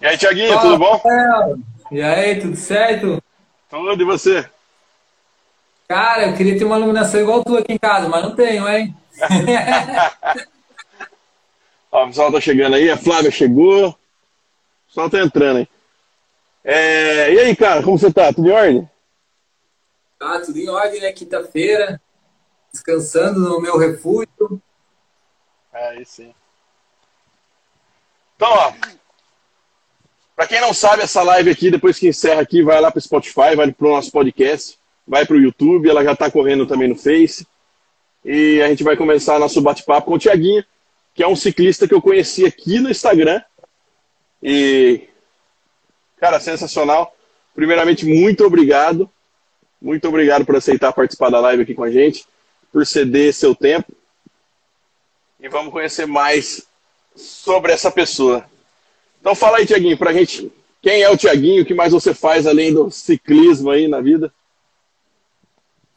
E aí, Tiaguinho, tudo bom? E aí, tudo certo? Tudo, e você? Cara, eu queria ter uma iluminação igual tu aqui em casa, mas não tenho, hein? Ó, o pessoal tá chegando aí, a Flávia chegou. O pessoal tá entrando aí. É, e aí, cara, como você tá? Tudo em ordem? Tá, tudo em ordem, né? Quinta-feira, descansando no meu refúgio. É, aí sim. Então, ó, pra quem não sabe, essa live aqui, depois que encerra aqui, vai lá pro Spotify, vai pro nosso podcast, vai pro YouTube, ela já tá correndo também no Face. E a gente vai começar nosso bate-papo com o Tiaguinho, que é um ciclista que eu conheci aqui no Instagram. E, cara, sensacional. Primeiramente, muito obrigado. Muito obrigado por aceitar participar da live aqui com a gente, por ceder seu tempo. E vamos conhecer mais sobre essa pessoa. Então fala aí, Tiaguinho, pra gente, quem é o Tiaguinho, o que mais você faz além do ciclismo aí na vida?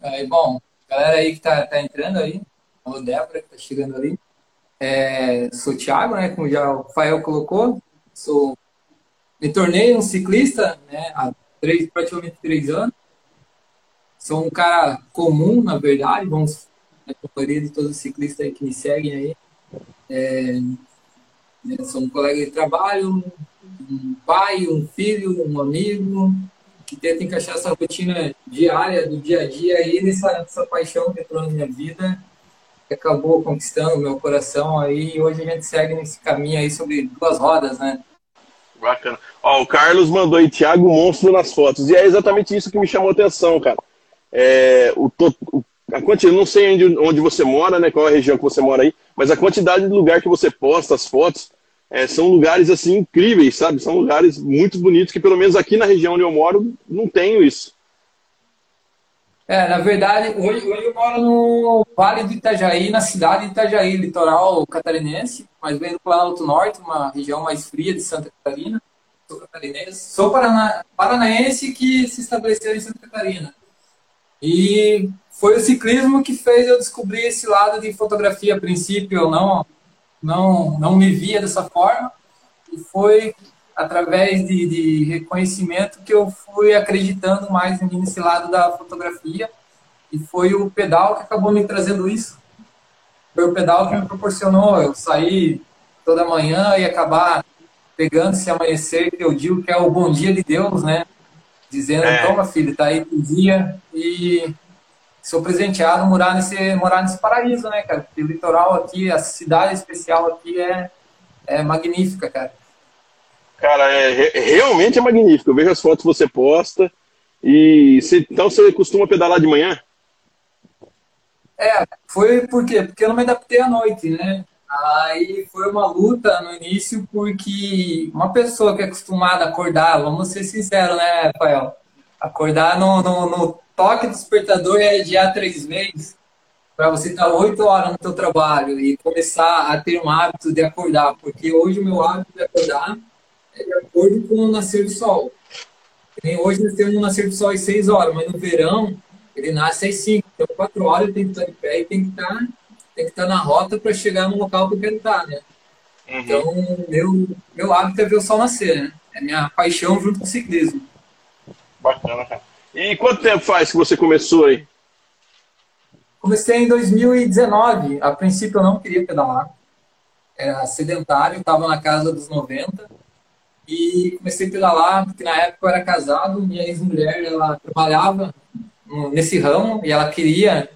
Aí, bom, galera aí que tá, tá entrando aí, o Débora que tá chegando ali. É, sou o Thiago, né, como já o Fael colocou, sou, me tornei um ciclista né, há três, praticamente três anos. Sou um cara comum, na verdade, vamos, na maioria de todos os ciclistas que me seguem aí. É, sou um colega de trabalho, um pai, um filho, um amigo, que tenta encaixar essa rotina diária, do dia a dia aí nessa, nessa paixão que entrou na minha vida que acabou conquistando meu coração aí e hoje a gente segue nesse caminho aí sobre duas rodas, né? Bacana. Ó, o Carlos mandou aí Thiago Monstro nas fotos. E é exatamente isso que me chamou a atenção, cara. É, o, o, a quantidade, não sei onde, onde você mora, né? Qual é a região que você mora aí, mas a quantidade de lugar que você posta as fotos é, são lugares assim incríveis, sabe? São lugares muito bonitos que pelo menos aqui na região onde eu moro não tenho isso. É, na verdade, hoje, hoje eu moro no Vale do Itajaí, na cidade de Itajaí, litoral catarinense, mas venho do Planalto Norte, uma região mais fria de Santa Catarina. Sou catarinense, sou parana, paranaense que se estabeleceu em Santa Catarina. E foi o ciclismo que fez eu descobrir esse lado de fotografia. A princípio eu não, não, não me via dessa forma, e foi através de, de, reconhecimento que eu fui acreditando mais nesse lado da fotografia e foi o pedal que acabou me trazendo isso. Foi o pedal que me proporcionou eu sair toda manhã e acabar pegando esse amanhecer que eu digo que é o bom dia de Deus, né? Dizendo, é. toma filho, tá aí o dia e sou presenteado morar nesse morar nesse paraíso, né, cara? Porque o litoral aqui, a cidade especial aqui é é magnífica, cara. Cara, é, realmente é magnífico. Eu vejo as fotos que você posta. E você, então você costuma pedalar de manhã? É, foi por quê? Porque eu não me adaptei à noite, né? Aí foi uma luta no início, porque uma pessoa que é acostumada a acordar, vamos ser sinceros, né, Rafael? Acordar no, no, no toque do despertador é adiar três meses para você estar oito horas no seu trabalho e começar a ter um hábito de acordar, porque hoje o meu hábito de acordar é de acordo com o nascer do sol. Hoje nós temos um nascer do sol às 6 horas, mas no verão ele nasce às 5. Então, 4 horas ele tem que estar de pé e tem que estar, tem que estar na rota para chegar no local que eu quero estar, né? Uhum. Então, meu, meu hábito é ver o sol nascer, né? É minha paixão junto com o ciclismo. Bacana, cara. E quanto tempo faz que você começou aí? Comecei em 2019. A princípio eu não queria pedalar. Era sedentário, estava na casa dos 90 e comecei a pedalar, porque na época eu era casado, minha ex-mulher, ela trabalhava nesse ramo e ela queria,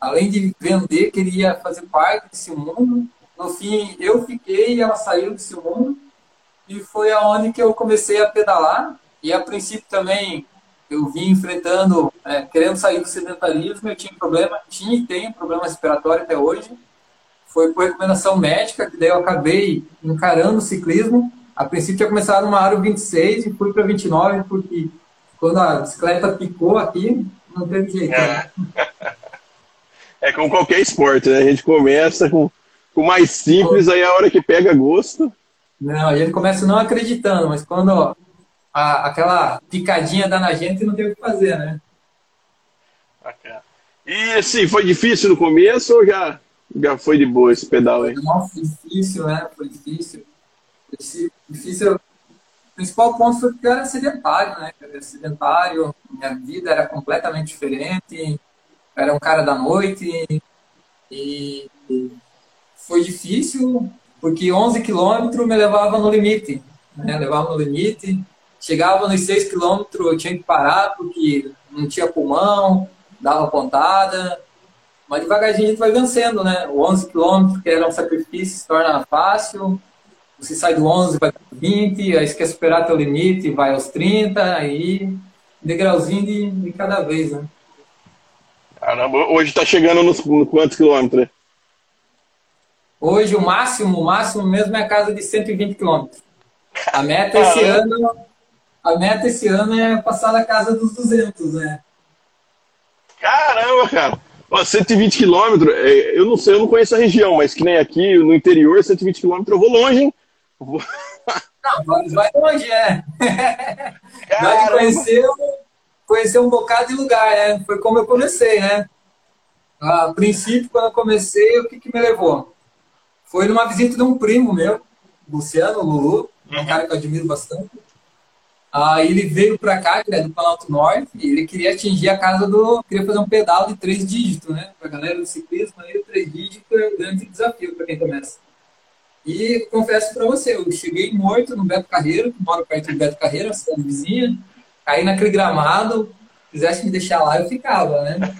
além de vender, queria fazer parte desse mundo. No fim, eu fiquei e ela saiu desse mundo. E foi aonde que eu comecei a pedalar. E a princípio também eu vim enfrentando, é, querendo sair do sedentarismo, eu tinha problema, tinha e tenho problema respiratório até hoje. Foi por recomendação médica, que daí eu acabei encarando o ciclismo a princípio tinha começado numa aro 26 e fui para 29, porque quando a bicicleta picou aqui, não teve jeito. É, né? é como qualquer esporte, né? A gente começa com o mais simples, aí a hora que pega gosto. Não, a gente começa não acreditando, mas quando ó, a, aquela picadinha dá na gente, não tem o que fazer, né? E assim, foi difícil no começo ou já, já foi de boa esse pedal aí? Foi difícil, né? Foi difícil difícil principal ponto foi que eu era sedentário, né? Eu era sedentário, minha vida era completamente diferente, eu era um cara da noite e foi difícil porque 11 quilômetros me levava no limite, né? Levava no limite, chegava nos 6 quilômetros eu tinha que parar porque não tinha pulmão, dava pontada, mas devagarzinho a gente vai vencendo, né? O 11 quilômetros, que era um sacrifício, se torna fácil, você sai do 11, vai para 20, aí você quer superar teu limite, vai aos 30, aí degrauzinho de, de cada vez, né? Caramba, hoje está chegando nos, quantos quilômetros? Hoje o máximo, o máximo mesmo é a casa de 120 quilômetros. A meta esse ano, a meta esse ano é passar da casa dos 200, né? Caramba, cara! Ó, 120 quilômetros, é, eu não sei, eu não conheço a região, mas que nem aqui no interior, 120 quilômetros eu vou longe, hein? Não, vai longe, é. Vai conhecer, conhecer um bocado de lugar, né? Foi como eu comecei, né? A princípio, quando eu comecei, o que, que me levou? Foi numa visita de um primo meu, Luciano Lulu, um cara que eu admiro bastante. Aí ele veio para cá, que é do Planalto Norte, e ele queria atingir a casa do. queria fazer um pedal de três dígitos, né? Para a galera do ciclismo, aí três dígitos é um grande desafio para quem começa. E confesso para você, eu cheguei morto no Beto Carreiro, que moro perto do Beto Carreiro, cidade vizinha, caí naquele gramado, quisesse me deixar lá, eu ficava, né?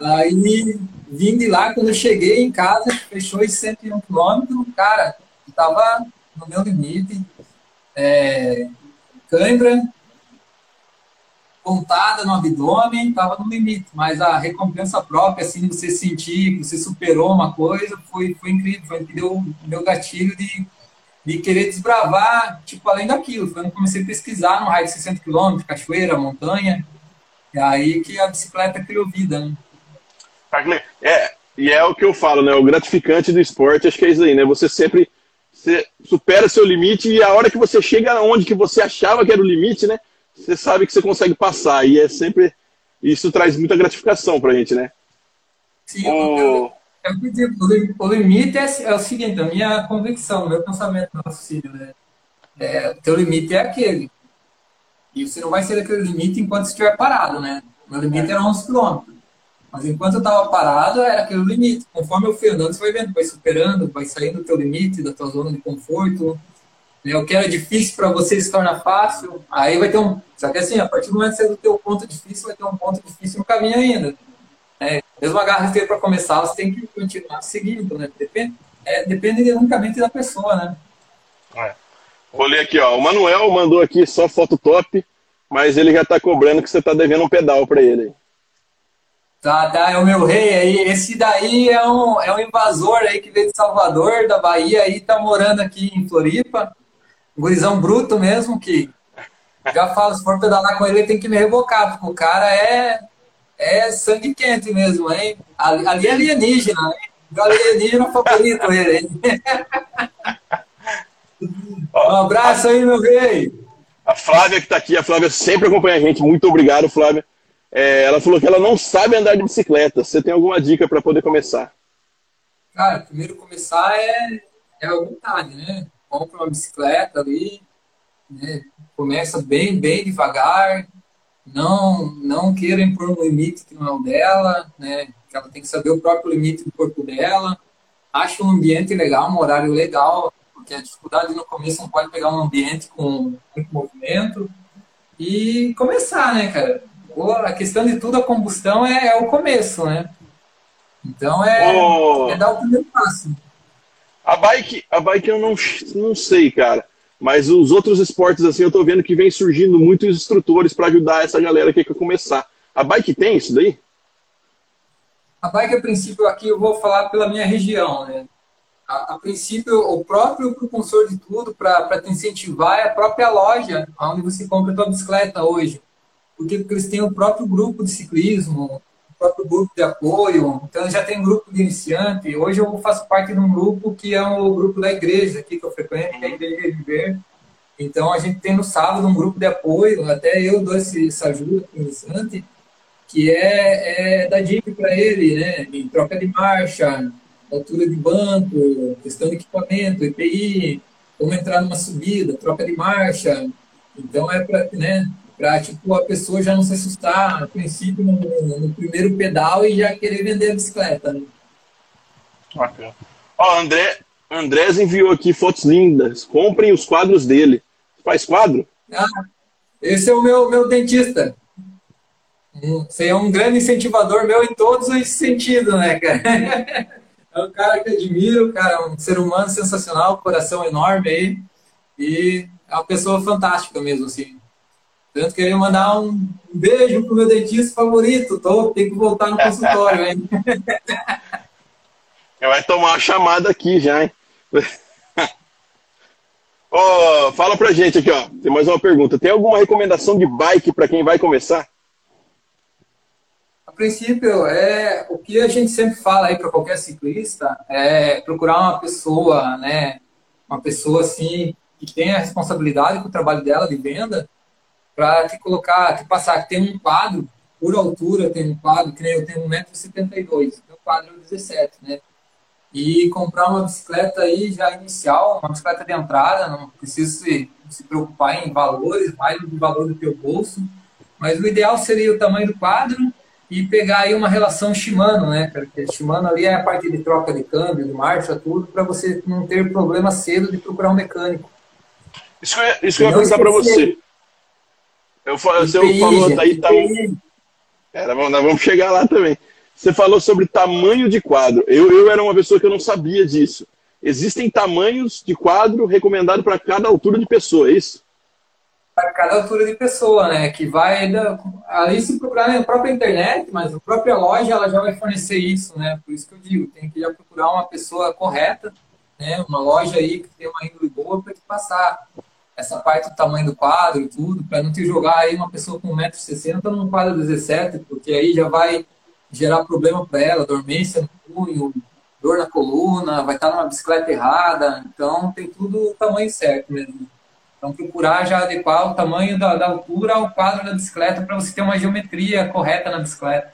Aí vim de lá, quando eu cheguei em casa, fechou os 101 quilômetros, cara, estava no meu limite, é, cãibra, pontada no abdômen, estava no limite, mas a recompensa própria, assim, você sentir que você superou uma coisa, foi, foi incrível, foi que deu meu gatilho de, de querer desbravar, tipo, além daquilo. Foi quando comecei a pesquisar no raio de 60 km, cachoeira, montanha, e aí que a bicicleta criou vida, né? É, e é o que eu falo, né? O gratificante do esporte, acho que é isso aí, né? Você sempre você supera seu limite e a hora que você chega onde que você achava que era o limite, né? você sabe que você consegue passar. E é sempre. Isso traz muita gratificação pra gente, né? Sim, o... eu, eu, eu, o limite é, é, o seguinte, a minha convicção, o meu pensamento no raciocínio, né? É, o teu limite é aquele. E você não vai ser aquele limite enquanto estiver parado, né? O meu limite era 11 km. Mas enquanto eu estava parado, era aquele limite. Conforme eu fui andando, você vai vendo, vai superando, vai saindo do teu limite, da tua zona de conforto. Né? O que era difícil para você se torna fácil. Aí vai ter um. Só que assim, a partir do momento que você é do teu ponto difícil, vai ter um ponto difícil no caminho ainda. É, mesmo a garra para começar, você tem que continuar seguindo, né? Depende, é, depende unicamente da pessoa, né? É. Vou ler aqui, ó. O Manuel mandou aqui só foto top, mas ele já tá cobrando que você tá devendo um pedal para ele. Tá, tá, é o meu rei aí. Esse daí é um, é um invasor aí que veio de Salvador, da Bahia, aí tá morando aqui em Floripa gurizão bruto mesmo, que já falo, se for pedalar com ele, tem que me rebocar, porque o cara é, é sangue quente mesmo, hein? Ali, ali é alienígena, hein? O alienígena favorito ele, hein? um abraço aí, meu rei! A Flávia que está aqui, a Flávia sempre acompanha a gente, muito obrigado, Flávia. É, ela falou que ela não sabe andar de bicicleta. Você tem alguma dica para poder começar? Cara, primeiro começar é, é a vontade, né? compra uma bicicleta ali, né? começa bem, bem devagar, não, não queira impor um limite que não é o dela, né? Ela tem que saber o próprio limite do corpo dela. Acha um ambiente legal, um horário legal, porque a dificuldade no começo não pode pegar um ambiente com muito movimento e começar, né, cara? A questão de tudo, a combustão é, é o começo, né? Então é, oh. é dar o primeiro passo. A bike, a bike eu não, não sei, cara. Mas os outros esportes, assim, eu tô vendo que vem surgindo muitos instrutores para ajudar essa galera que quer começar. A bike tem isso daí? A bike, a princípio, aqui eu vou falar pela minha região, né? A, a princípio, o próprio propulsor de tudo para te incentivar é a própria loja onde você compra a tua bicicleta hoje. Porque, porque eles têm o próprio grupo de ciclismo, próprio grupo de apoio. Então, já tem grupo de iniciante. Hoje eu faço parte de um grupo que é o grupo da igreja aqui que eu frequento, que é a Igreja Viver. Então, a gente tem no sábado um grupo de apoio, até eu dou esse, essa ajuda para o iniciante, que é, é dar dica para ele, né? Em troca de marcha, altura de banco, questão de equipamento, EPI, como entrar numa subida, troca de marcha. Então é para né, para tipo, a pessoa já não se assustar, a princípio, no, no, primeiro pedal e já querer vender a bicicleta. Né? Bacana. Ó, André, Andrés enviou aqui fotos lindas. Comprem os quadros dele. Faz quadro? Ah, esse é o meu, meu dentista. Você é um grande incentivador meu em todos os sentidos, né, cara? É um cara que admiro, cara, um ser humano sensacional, coração enorme aí. E é uma pessoa fantástica mesmo, assim. Tanto que eu ia mandar um beijo pro meu dentista favorito. Tô, tem que voltar no consultório, hein? Vai tomar uma chamada aqui já, hein? oh, fala pra gente aqui, ó. Tem mais uma pergunta. Tem alguma recomendação de bike para quem vai começar? A princípio, é o que a gente sempre fala aí para qualquer ciclista é procurar uma pessoa, né? Uma pessoa assim que tenha a responsabilidade com o trabalho dela de venda para te colocar, te passar que tem um quadro por altura, tem um quadro que nem eu tenho 1,72m, meu quadro é 17, né? e comprar uma bicicleta aí já inicial, uma bicicleta de entrada, não precisa se, se preocupar em valores, mais do valor do teu bolso, mas o ideal seria o tamanho do quadro e pegar aí uma relação Shimano, né, porque Shimano ali é a parte de troca de câmbio, de marcha, tudo, para você não ter problema cedo de procurar um mecânico. Isso que eu, isso que eu ia perguntar para você. Eu, você falou aí, tá... É, nós vamos chegar lá também. Você falou sobre tamanho de quadro. Eu, eu era uma pessoa que eu não sabia disso. Existem tamanhos de quadro recomendado para cada altura de pessoa, é isso? Para cada altura de pessoa, né? Que vai da, ali se procurar na própria internet, mas a própria loja ela já vai fornecer isso, né? Por isso que eu digo, tem que já procurar uma pessoa correta, né? Uma loja aí que tem uma índole boa para te passar essa parte do tamanho do quadro e tudo, para não te jogar aí uma pessoa com 1,60m num quadro 17, porque aí já vai gerar problema para ela, dormência no punho, dor na coluna, vai estar numa bicicleta errada. Então, tem tudo o tamanho certo mesmo. Então, procurar já adequar o tamanho da, da altura ao quadro da bicicleta para você ter uma geometria correta na bicicleta.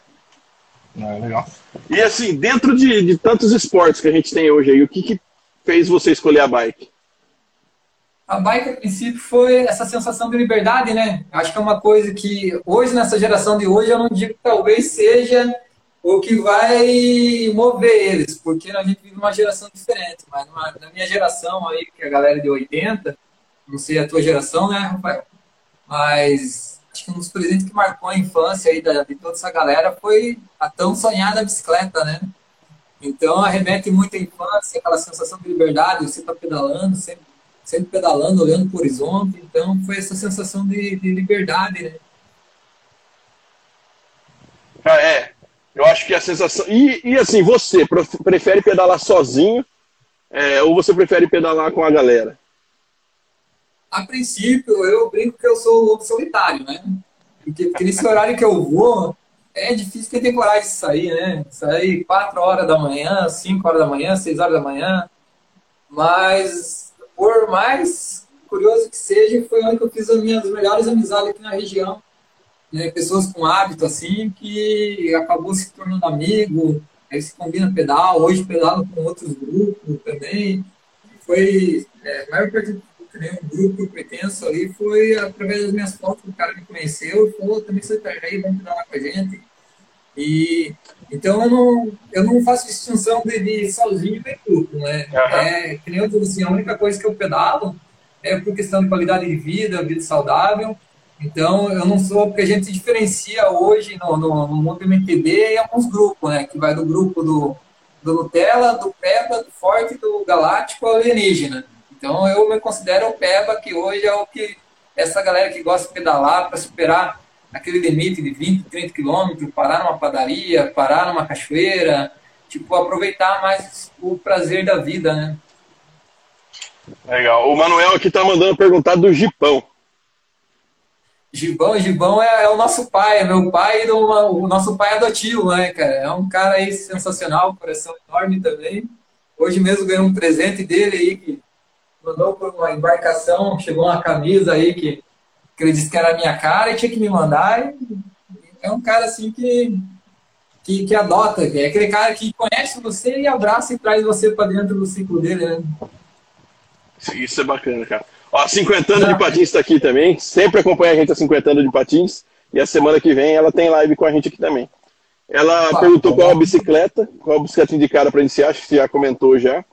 Ah, legal. E assim, dentro de, de tantos esportes que a gente tem hoje aí, o que, que fez você escolher a bike? A bike, a princípio, foi essa sensação de liberdade, né? Acho que é uma coisa que hoje, nessa geração de hoje, eu não digo que talvez seja o que vai mover eles, porque a gente vive uma geração diferente. Mas numa, na minha geração aí, que é a galera de 80, não sei a tua geração, né, Rafael? Mas acho que um dos presentes que marcou a infância aí da, de toda essa galera foi a tão sonhada bicicleta, né? Então arremete muito à infância, aquela sensação de liberdade, você tá pedalando, sempre, sempre pedalando, olhando para o horizonte. Então foi essa sensação de, de liberdade, né? Ah, é, eu acho que a sensação. E, e assim, você prefere pedalar sozinho é, ou você prefere pedalar com a galera? A princípio, eu brinco que eu sou o lobo solitário, né? Porque, porque nesse horário que eu vou, é difícil quem tem coragem de sair, né? Sair 4 horas da manhã, 5 horas da manhã, 6 horas da manhã. Mas, por mais curioso que seja, foi onde que eu fiz as minhas melhores amizades aqui na região né, pessoas com hábito assim que acabou se tornando amigo, aí se combina pedal, hoje pedalo com outros grupos também. Foi é, a maior parte do grupo que eu pertenço ali foi através das minhas fotos, o cara me conheceu e falou, também você tá aí, vamos pedalar com a gente. E então eu não, eu não faço distinção de, de sozinho e grupo, né? Uhum. É, que nem eu digo assim, a única coisa que eu pedalo é por questão de qualidade de vida, vida saudável, então, eu não sou, porque a gente se diferencia hoje no, no, no mundo MTB em alguns grupos, né? Que vai do grupo do, do Nutella, do Peba, do Forte, do Galáctico ao Alienígena. Então, eu me considero o Peba, que hoje é o que essa galera que gosta de pedalar para superar aquele limite de 20, 30 quilômetros, parar numa padaria, parar numa cachoeira, tipo, aproveitar mais o prazer da vida, né? Legal. O Manuel aqui tá mandando perguntar do Gipão. Gibão, Gibão é, é, o nosso pai, é meu pai, do, o nosso pai adotivo, né, cara? É um cara aí sensacional, coração enorme também. Hoje mesmo ganhei um presente dele aí, que mandou por uma embarcação, chegou uma camisa aí que, que ele disse que era a minha cara e tinha que me mandar. E, é um cara assim que, que, que adota, é aquele cara que conhece você e abraça e traz você para dentro do ciclo dele, né? Isso é bacana, cara. Ó, 50 anos de patins está aqui também. Sempre acompanha a gente a 50 anos de patins. E a semana que vem ela tem live com a gente aqui também. Ela perguntou tá qual a bicicleta, qual a bicicleta indicada para iniciar, acho que você já comentou já.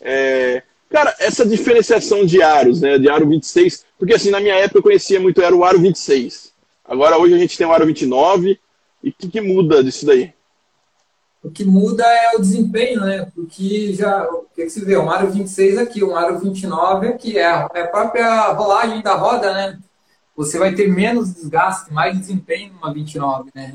É, cara, essa diferenciação de aros, né, de aro 26, porque assim, na minha época eu conhecia muito era o aro 26. Agora hoje a gente tem o aro 29, e o que, que muda disso daí? O que muda é o desempenho, né? Porque já, o que, que se vê? Um aro 26 aqui, um aro 29 aqui, é, é a própria rolagem da roda, né? Você vai ter menos desgaste, mais desempenho numa 29, né?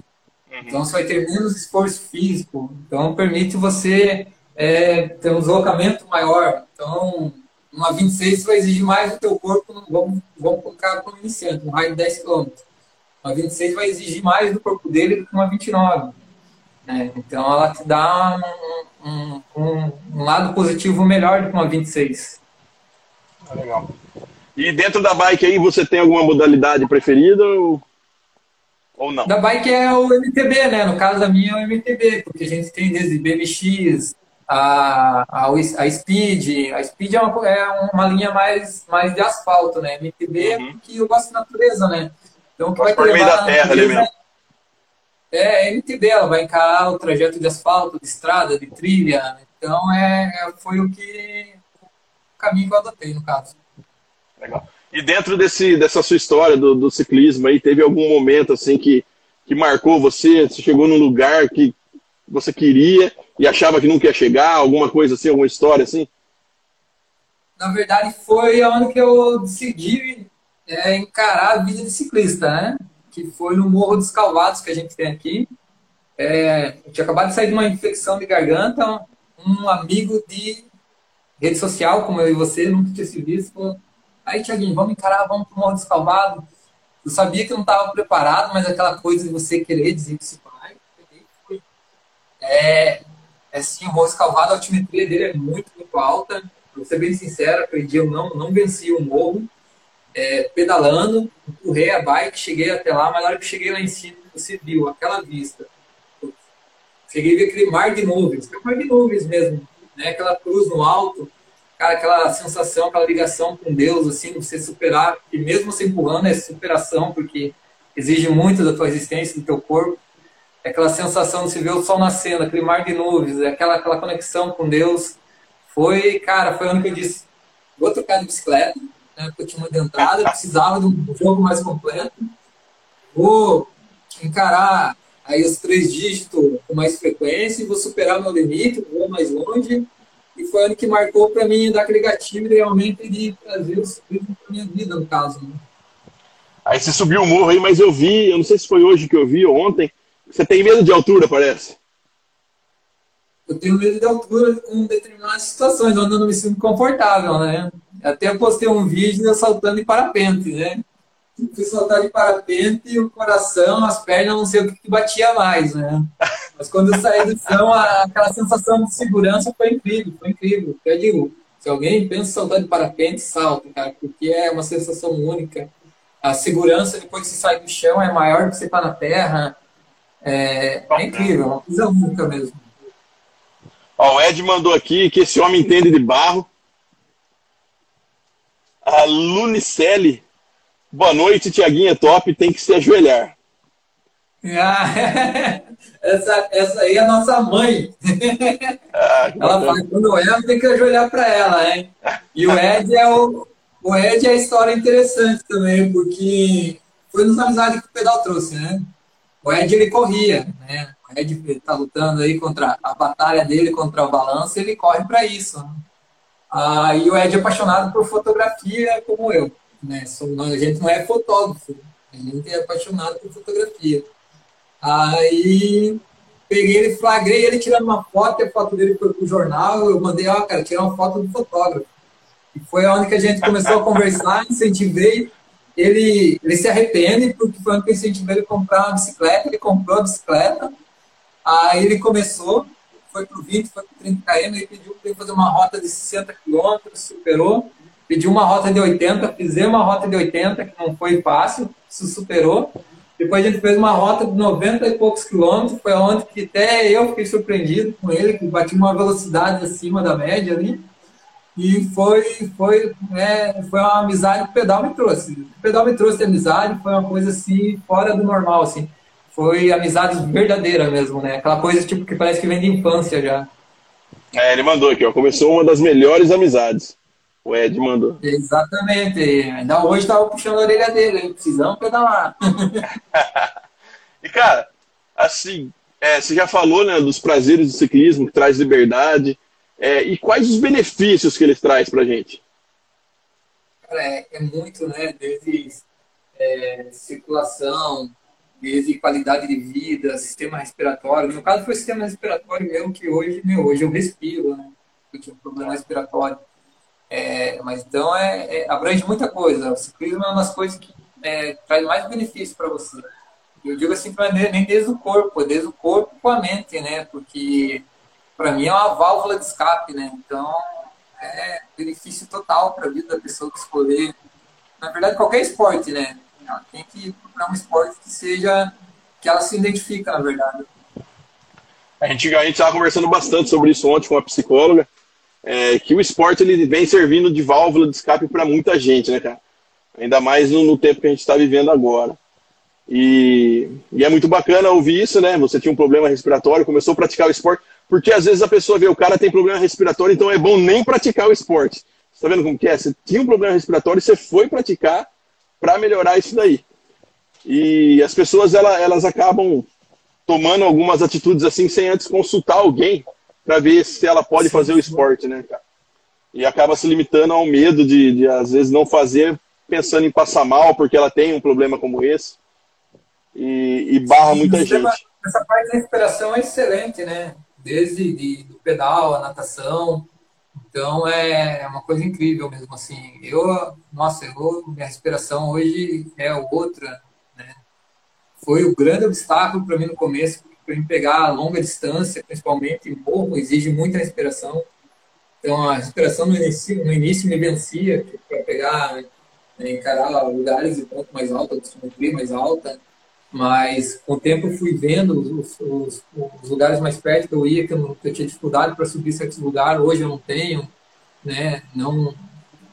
Uhum. Então você vai ter menos esforço físico, então permite você é, ter um deslocamento maior. Então, uma 26 vai exigir mais do teu corpo, vamos, vamos colocar como iniciante, um raio de 10 km. Uma 26 vai exigir mais do corpo dele do que uma 29. Né? Então ela te dá um, um, um, um, lado positivo melhor do que uma 26. Ah, legal. E dentro da bike aí você tem alguma modalidade preferida ou, ou não? Da bike é o MTB, né? No caso da minha é o MTB, porque a gente tem desde BMX, a, a, a Speed. A Speed é uma, é uma linha mais, mais de asfalto, né? MTB é uhum. é porque eu gosto de natureza, né? Então, que vai ter meio da terra ali mesmo. É, é MTB, ela vai encarar o trajeto de asfalto, de estrada, de trilha. Então, é, é, foi o que o caminho que eu adotei, no caso. Legal. E dentro desse, dessa sua história do, do ciclismo aí, teve algum momento assim que, que marcou você? Você chegou num lugar que você queria e achava que nunca ia chegar? Alguma coisa assim, alguma história assim? Na verdade, foi onde que eu decidi é, encarar a vida de ciclista, né? Que foi no Morro dos Calvados que a gente tem aqui. É, eu tinha acabado de sair de uma infecção de garganta, um amigo de rede social, como eu e você, nunca tinha se visto, aí Tiaguinho, vamos encarar, vamos pro Morro dos Calvados. Eu sabia que eu não estava preparado, mas aquela coisa de você querer dizer que se é, é sim, o Morro dos Calvados, a altimetria dele é muito, muito alta. Vou ser bem sincero, aquele dia eu não, não venci o morro, é, pedalando, empurrei a bike, cheguei até lá, mas na hora que cheguei lá em cima, você viu aquela vista. Cheguei a ver aquele mar de nuvens, é um mar de nuvens mesmo, né? aquela cruz no alto, cara, aquela sensação, aquela ligação com Deus, assim, você superar, e mesmo você empurrando é superação, porque exige muito da tua existência, do teu corpo. É aquela sensação de se ver o sol nascendo, aquele mar de nuvens, é aquela, aquela conexão com Deus. Foi, cara, foi ano que eu disse, vou trocar de bicicleta, né, porque eu tinha uma dentada, precisava de um jogo mais completo. Vou encarar aí os três dígitos com mais frequência, vou superar meu limite, vou mais longe. E foi ano que marcou para mim dar aquele gatilho realmente de trazer o ciclismo para minha vida, no caso. Né? Aí você subiu o morro aí, mas eu vi, eu não sei se foi hoje que eu vi ou ontem, você tem medo de altura, parece. Eu tenho medo de altura em determinadas situações, onde eu não me sinto confortável, né? Até postei um vídeo saltando de parapente, né? Fui saltar de parapente, o coração, as pernas, não sei o que batia mais, né? Mas quando eu saí do chão, aquela sensação de segurança foi incrível, foi incrível. Eu digo, se alguém pensa em saltar de parapente, salta, cara, porque é uma sensação única. A segurança depois que você sai do chão é maior do que você está na terra. É, é incrível, é uma coisa única mesmo. Ó, o Ed mandou aqui que esse homem entende de barro a Lunicelli. Boa noite, Tiaguinha Top. Tem que se ajoelhar. Ah, essa, essa aí é a nossa mãe. Ah, ela fala quando ela tem que ajoelhar para ela, hein? E o Ed é o, o Ed é a história interessante também, porque foi nos amizades que o pedal trouxe, né? O Ed ele corria, né? O Ed está lutando aí contra a batalha dele contra o balanço, ele corre para isso. Né? Ah, e o Ed é apaixonado por fotografia como eu. Né? A gente não é fotógrafo, a gente é apaixonado por fotografia. Aí peguei ele, flagrei ele tirando uma foto, a foto dele foi pro jornal, eu mandei, ó, cara, tirar uma foto do fotógrafo. E foi onde que a gente começou a conversar, incentivei. Ele, ele se arrepende, porque foi eu incentivei ele comprar uma bicicleta, ele comprou a bicicleta, aí ele começou, foi para 20, foi para 30 km, ele pediu para fazer uma rota de 60 km, superou. Pediu uma rota de 80, fizemos uma rota de 80, que não foi fácil, se superou. Depois a gente fez uma rota de 90 e poucos quilômetros, foi onde que até eu fiquei surpreendido com ele, que bati uma velocidade acima da média ali. E foi, foi, é, foi uma amizade que o pedal me trouxe. O pedal me trouxe de amizade, foi uma coisa assim, fora do normal, assim. Foi amizade verdadeira mesmo, né? Aquela coisa tipo que parece que vem de infância já. É, ele mandou aqui, ó. Começou uma das melhores amizades. O Ed mandou. Exatamente. Ainda hoje estava puxando a orelha dele, hein? Precisamos pedalar. e, cara, assim, é, você já falou né, dos prazeres do ciclismo, que traz liberdade. É, e quais os benefícios que ele traz pra gente? Cara, é, é muito, né? Desde é, circulação, desde qualidade de vida, sistema respiratório. No caso foi o sistema respiratório mesmo, que hoje, meu, hoje eu respiro, né? Eu tinha um problema respiratório. É, mas então é, é, abrange muita coisa. O ciclismo é uma das coisas que é, traz mais benefício para você. Eu digo assim, nem desde o corpo, desde o corpo com a mente, né? Porque para mim é uma válvula de escape, né? Então é benefício total para a vida da pessoa que escolher. Na verdade, qualquer esporte, né? Ela tem que procurar um esporte que seja que ela se identifica, na verdade. A gente a estava conversando bastante sobre isso ontem com a psicóloga é, que o esporte ele vem servindo de válvula de escape para muita gente, né, cara? Ainda mais no, no tempo que a gente está vivendo agora. E, e, é muito bacana ouvir isso, né? Você tinha um problema respiratório, começou a praticar o esporte, porque às vezes a pessoa vê o cara tem problema respiratório, então é bom nem praticar o esporte. Você tá vendo como que é? Você tinha um problema respiratório e você foi praticar para melhorar isso daí. E as pessoas elas, elas acabam tomando algumas atitudes assim sem antes consultar alguém para ver se ela pode fazer o esporte, né, cara? E acaba se limitando ao medo de, de, às vezes, não fazer, pensando em passar mal, porque ela tem um problema como esse. E, e barra muita gente. Essa parte da respiração é excelente, né? Desde de, do pedal, a natação. Então é, é uma coisa incrível mesmo, assim. Eu, nossa, eu, minha respiração hoje é outra, né? Foi o grande obstáculo para mim no começo, para mim pegar a longa distância, principalmente morro, exige muita respiração. Então a respiração no início, no início me vencia para pegar, né, encarar lugares de ponto mais alto, altimetria mais alta. Mas com o tempo fui vendo os, os, os, lugares mais perto que eu ia, que eu, que eu tinha dificuldade para subir certos lugares, hoje eu não tenho, né? Não,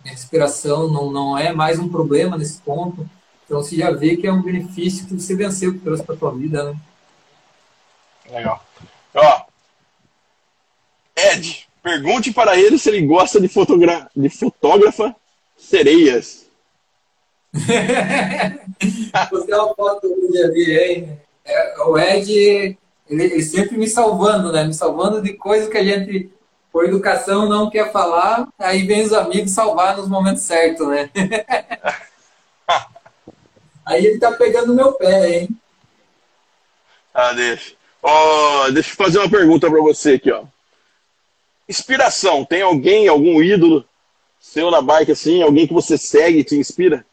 minha respiração não, não é mais um problema nesse ponto. Então você já vê que é um benefício que você venceu, que trouxe para a tua vida, né? Legal. Ó, Ed, pergunte para ele se ele gosta de, fotogra de fotógrafa sereias. Você é uma foto do ali, hein? É, o Ed, ele, ele, sempre me salvando, né? Me salvando de coisas que a gente, por educação, não quer falar. Aí vem os amigos salvar nos momentos certos, né? aí ele tá pegando meu pé, hein? Ah, deixa. Oh, deixa eu fazer uma pergunta para você aqui, ó. Inspiração, tem alguém, algum ídolo seu na bike assim, alguém que você segue e te inspira?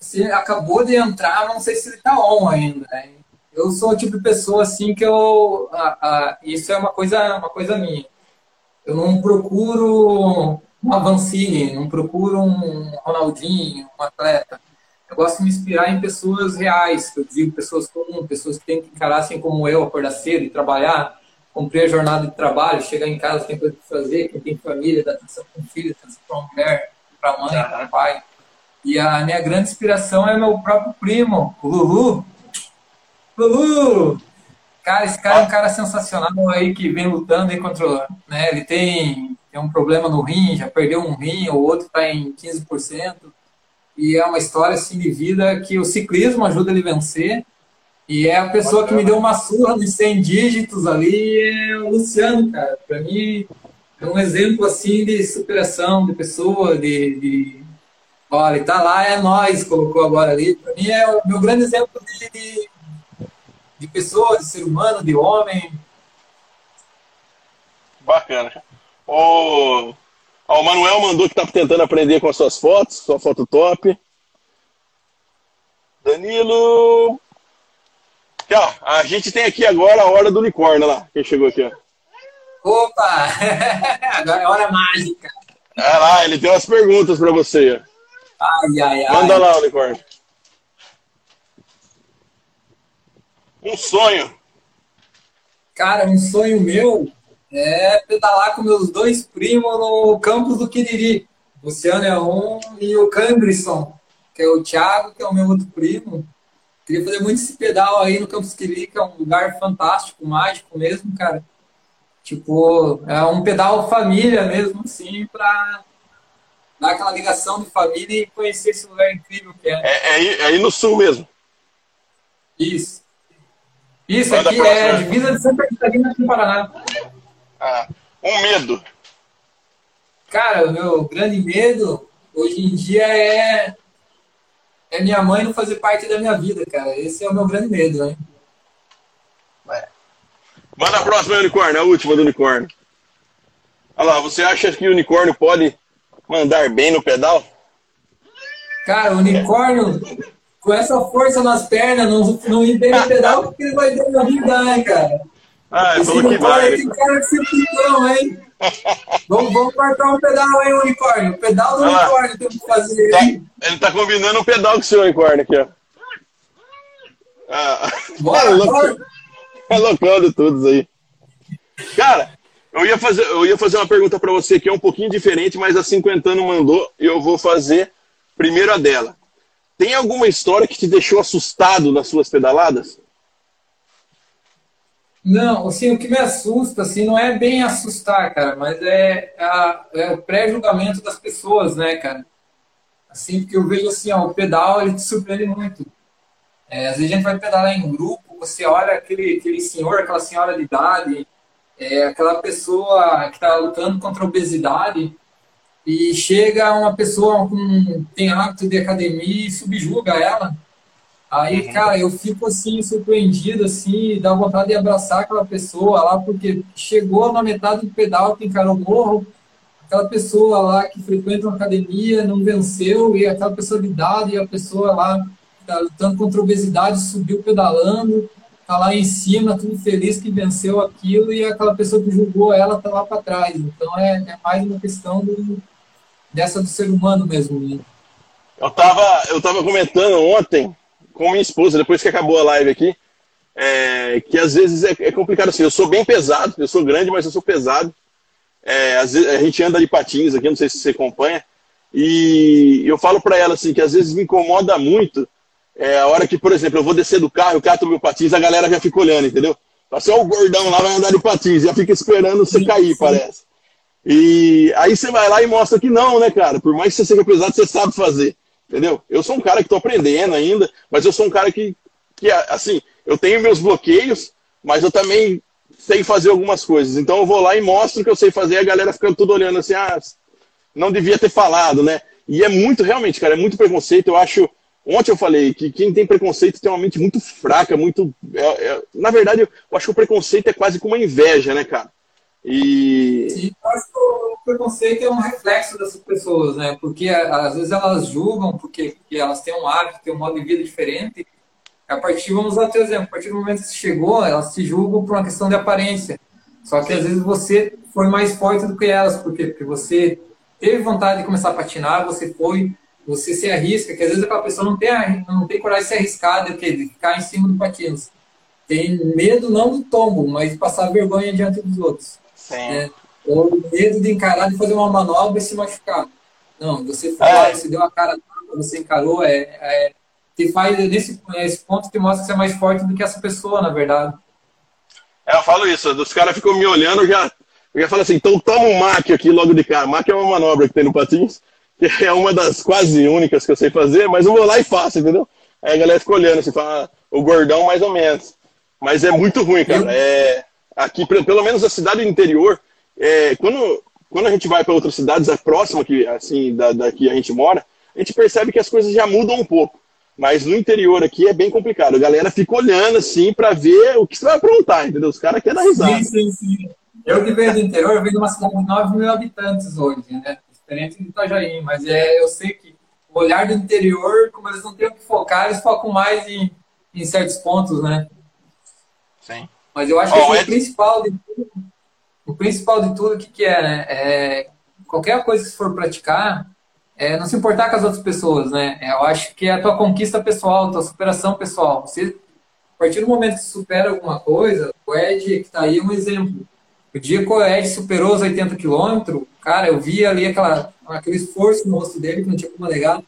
Você acabou de entrar, não sei se ele tá on ainda. Né? Eu sou o tipo de pessoa assim que eu, ah, ah, isso é uma coisa, uma coisa minha. Eu não procuro um Avancini, não procuro um Ronaldinho, um atleta eu gosto de me inspirar em pessoas reais, que eu digo, pessoas comuns, pessoas que têm que encarar assim como eu, acordar cedo e trabalhar, cumprir a jornada de trabalho, chegar em casa, tem coisa para fazer, quem tem família, dá atenção para o filho, atenção para a mulher, para a mãe, para o pai. E a minha grande inspiração é meu próprio primo, o Lulu. Lulu! Cara, esse cara é um cara sensacional aí que vem lutando aí contra. Né, ele tem, tem um problema no rim, já perdeu um rim, o outro está em 15% e é uma história assim de vida que o ciclismo ajuda ele a vencer. E é a pessoa que me deu uma surra nos 100 dígitos ali, é o Luciano, cara. Para mim, é um exemplo assim de superação de pessoa, de, de... olha, tá lá, é nós, colocou agora ali. Para mim é o meu grande exemplo de, de, de pessoa, de ser humano, de homem. Bacana. O o Manuel mandou que tá tentando aprender com as suas fotos, sua foto top. Danilo. Aqui, ó, a gente tem aqui agora a hora do unicórnio, lá. Quem chegou aqui, ó. Opa! Agora é hora mágica. É lá, ele tem umas perguntas para você. Ai, ai, ai. Manda lá, unicórnio. Um sonho. Cara, um sonho meu é pedalar com meus dois primos no campus do Quiriri. O Luciano é um e o Cambrisson, que é o Thiago, que é o meu outro primo. Queria fazer muito esse pedal aí no Campus Quiriri, que é um lugar fantástico, mágico mesmo, cara. Tipo, é um pedal família mesmo, assim, pra dar aquela ligação de família e conhecer esse lugar incrível que é. É, é, aí, é aí no sul mesmo. Isso. Isso, Manda aqui é divisa de Santa Catarina com o Paraná. Ah, um medo. Cara, o meu grande medo hoje em dia é é minha mãe não fazer parte da minha vida, cara. Esse é o meu grande medo, né? É. Manda a próxima unicórnio, a última do unicórnio. Olha lá, você acha que o unicórnio pode mandar bem no pedal? Cara, o unicórnio, com essa força nas pernas, não, não ir bem no pedal, porque ele vai na vida, né, cara? Ah, Esse falou que vai. Tem cara que se pintou, hein? vamos, vamos marcar um pedal aí, unicórnio. Pedal do ah, unicórnio tem que fazer. Tá, ele tá combinando um pedal com o seu unicórnio aqui, ó. Ah, bora, bora. É loucando todos aí. Cara, eu ia fazer, eu ia fazer uma pergunta para você que é um pouquinho diferente, mas a Cinquentano mandou e eu vou fazer primeiro a dela. Tem alguma história que te deixou assustado nas suas pedaladas? Não, assim, o que me assusta, assim, não é bem assustar, cara, mas é, a, é o pré-julgamento das pessoas, né, cara? Assim, porque eu vejo assim, ó, o pedal, ele te surpreende muito. É, às vezes a gente vai pedalar em grupo, você olha aquele, aquele senhor, aquela senhora de idade, é, aquela pessoa que está lutando contra a obesidade, e chega uma pessoa com tem hábito de academia e subjuga ela, Aí, uhum. cara, eu fico assim, surpreendido, assim, dá vontade de abraçar aquela pessoa lá, porque chegou na metade do pedal que encarou o morro, aquela pessoa lá que frequenta uma academia, não venceu, e aquela pessoa de idade, e a pessoa lá tá lutando contra a obesidade, subiu pedalando, tá lá em cima, tudo feliz que venceu aquilo, e aquela pessoa que julgou ela tá lá para trás. Então é, é, mais uma questão do, dessa do ser humano mesmo. Né? Eu tava, eu tava comentando ontem com minha esposa, depois que acabou a live aqui, é, que às vezes é, é, complicado assim. Eu sou bem pesado, eu sou grande, mas eu sou pesado. É, às vezes, a gente anda de patins aqui, não sei se você acompanha, e eu falo para ela assim que às vezes me incomoda muito é, a hora que, por exemplo, eu vou descer do carro, eu cato meu patins, a galera já fica olhando, entendeu? Ó, o gordão lá vai andar de patins, já fica esperando você cair, parece. E aí você vai lá e mostra que não, né, cara? Por mais que você seja pesado, você sabe fazer. Entendeu? Eu sou um cara que estou aprendendo ainda, mas eu sou um cara que, que, assim, eu tenho meus bloqueios, mas eu também sei fazer algumas coisas. Então eu vou lá e mostro que eu sei fazer, e a galera fica tudo olhando assim, ah, não devia ter falado, né? E é muito, realmente, cara, é muito preconceito. Eu acho. Ontem eu falei que quem tem preconceito tem uma mente muito fraca, muito. É, é, na verdade, eu acho que o preconceito é quase como uma inveja, né, cara? E. Sim, eu acho que o preconceito é um reflexo dessas pessoas, né? Porque às vezes elas julgam porque, porque elas têm um hábito, têm um modo de vida diferente. A partir, vamos o teu exemplo, a partir do momento que você chegou, elas se julgam por uma questão de aparência. Só que às vezes você foi mais forte do que elas, por quê? Porque você teve vontade de começar a patinar, você foi, você se arrisca, que às vezes aquela pessoa não tem, não tem coragem de se arriscar, de, de ficar em cima do patins. Tem medo não do tombo, mas de passar vergonha diante dos outros. Né? Ou medo de encarar, de fazer uma manobra e se machucar. Não, você foi é. você deu a cara, você encarou, é, é, te faz nesse, nesse ponto que mostra que você é mais forte do que essa pessoa, na verdade. É, eu falo isso, os caras ficam me olhando, já, eu já falo assim, então toma um MAC aqui logo de cara. MAC é uma manobra que tem no patins, é uma das quase únicas que eu sei fazer, mas eu vou lá e faço, entendeu? Aí a galera fica olhando assim, fala, ah, o gordão mais ou menos. Mas é muito ruim, cara. É, aqui, pelo menos a cidade interior, é, quando, quando a gente vai para outras cidades é próximas que assim da, daqui a gente mora, a gente percebe que as coisas já mudam um pouco. Mas no interior aqui é bem complicado. A galera fica olhando assim para ver o que você vai aprontar, entendeu? Os caras querem dar risada. Sim, sim, sim. Eu que venho do interior, eu venho de uma cidade de 9 mil habitantes hoje, né? Diferente de Itajaí, mas é, eu sei que o olhar do interior, como eles não têm o que focar, eles focam mais em, em certos pontos, né? Sim. Mas eu acho que oh, é... o principal de tudo, o principal de tudo, o que, que é, né? É, qualquer coisa que for praticar, é não se importar com as outras pessoas, né? É, eu acho que é a tua conquista pessoal, a tua superação pessoal. Você, a partir do momento que você supera alguma coisa, o Ed, que está aí, é um exemplo. O dia que o Ed superou os 80 quilômetros, cara, eu vi ali aquela, aquele esforço no rosto dele que não tinha como negar,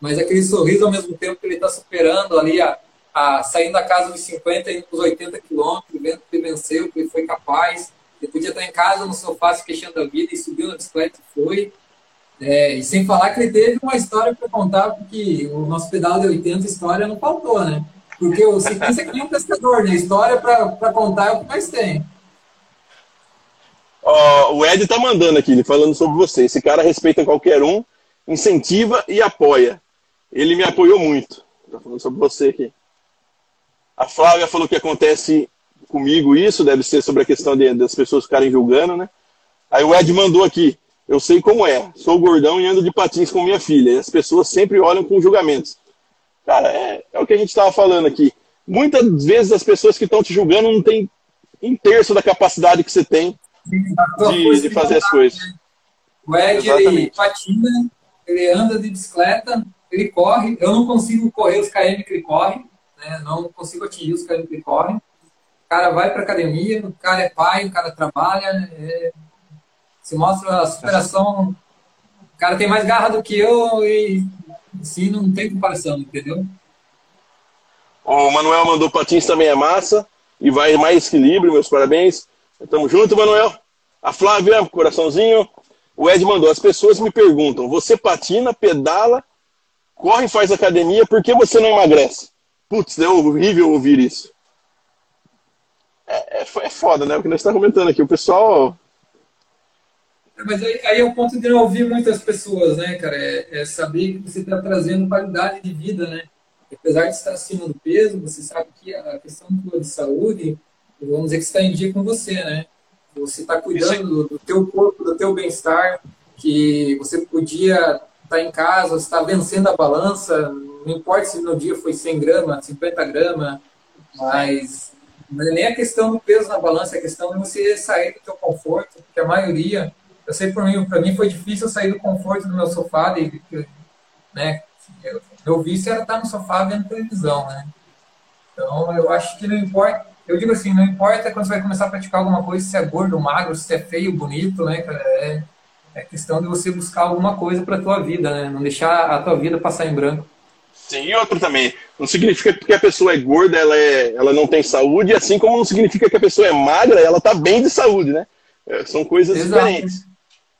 mas aquele sorriso ao mesmo tempo que ele está superando ali, a, a, saindo da casa dos 50 e os 80 quilômetros, vendo que ele venceu, que ele foi capaz. Ele podia estar em casa no sofá se queixando da vida e subiu na bicicleta e foi. É, e sem falar que ele teve uma história para contar, porque o nosso pedal de 80 história não faltou, né? Porque o ciclista é que nem um pescador, né? História para contar é o que mais tem. Oh, o Ed tá mandando aqui, falando sobre você. Esse cara respeita qualquer um, incentiva e apoia. Ele me apoiou muito. Tá falando sobre você aqui. A Flávia falou que acontece comigo isso, deve ser sobre a questão de, das pessoas ficarem julgando, né? Aí o Ed mandou aqui. Eu sei como é. Sou gordão e ando de patins com minha filha. E as pessoas sempre olham com julgamentos. Cara, é, é o que a gente estava falando aqui. Muitas vezes as pessoas que estão te julgando não têm um terço da capacidade que você tem de, de fazer as coisas. O Ed, ele patina, ele anda de bicicleta, ele corre. Eu não consigo correr os KM que ele corre, né? não consigo atingir os KM que ele corre. O cara vai para academia, o cara é pai, o cara trabalha. É... Se mostra a superação. O cara tem mais garra do que eu e assim não tem comparação, entendeu? O Manuel mandou patins também é massa e vai mais equilíbrio, meus parabéns. Tamo junto, Manuel. A Flávia, coraçãozinho. O Ed mandou. As pessoas me perguntam: você patina, pedala, corre faz academia, por que você não emagrece? Putz, é horrível ouvir isso. É, é, é foda, né? O que nós estamos comentando aqui. O pessoal. Mas aí, aí é o ponto de não ouvir muitas pessoas, né, cara? É, é saber que você está trazendo qualidade de vida, né? Apesar de estar acima do peso, você sabe que a questão de saúde vamos dizer que está em dia com você, né? Você está cuidando do, teu corpo, do teu bem-estar, que você podia estar tá em casa, você está vencendo a balança, não importa se no dia foi 100 gramas, 50 gramas, mas não é nem a questão do peso na balança, é a questão de você sair do teu conforto, porque a maioria, eu sei por mim, para mim foi difícil sair do conforto do meu sofá, de, né, meu vício era estar no sofá vendo televisão, né? Então, eu acho que não importa, eu digo assim, não importa quando você vai começar a praticar alguma coisa, se é gordo, magro, se é feio, bonito, né, cara? É, é questão de você buscar alguma coisa para a tua vida, né? Não deixar a tua vida passar em branco. Sim, e outro também. Não significa que a pessoa é gorda, ela, é, ela não tem saúde, assim como não significa que a pessoa é magra, ela tá bem de saúde, né? É, são coisas Exato. diferentes.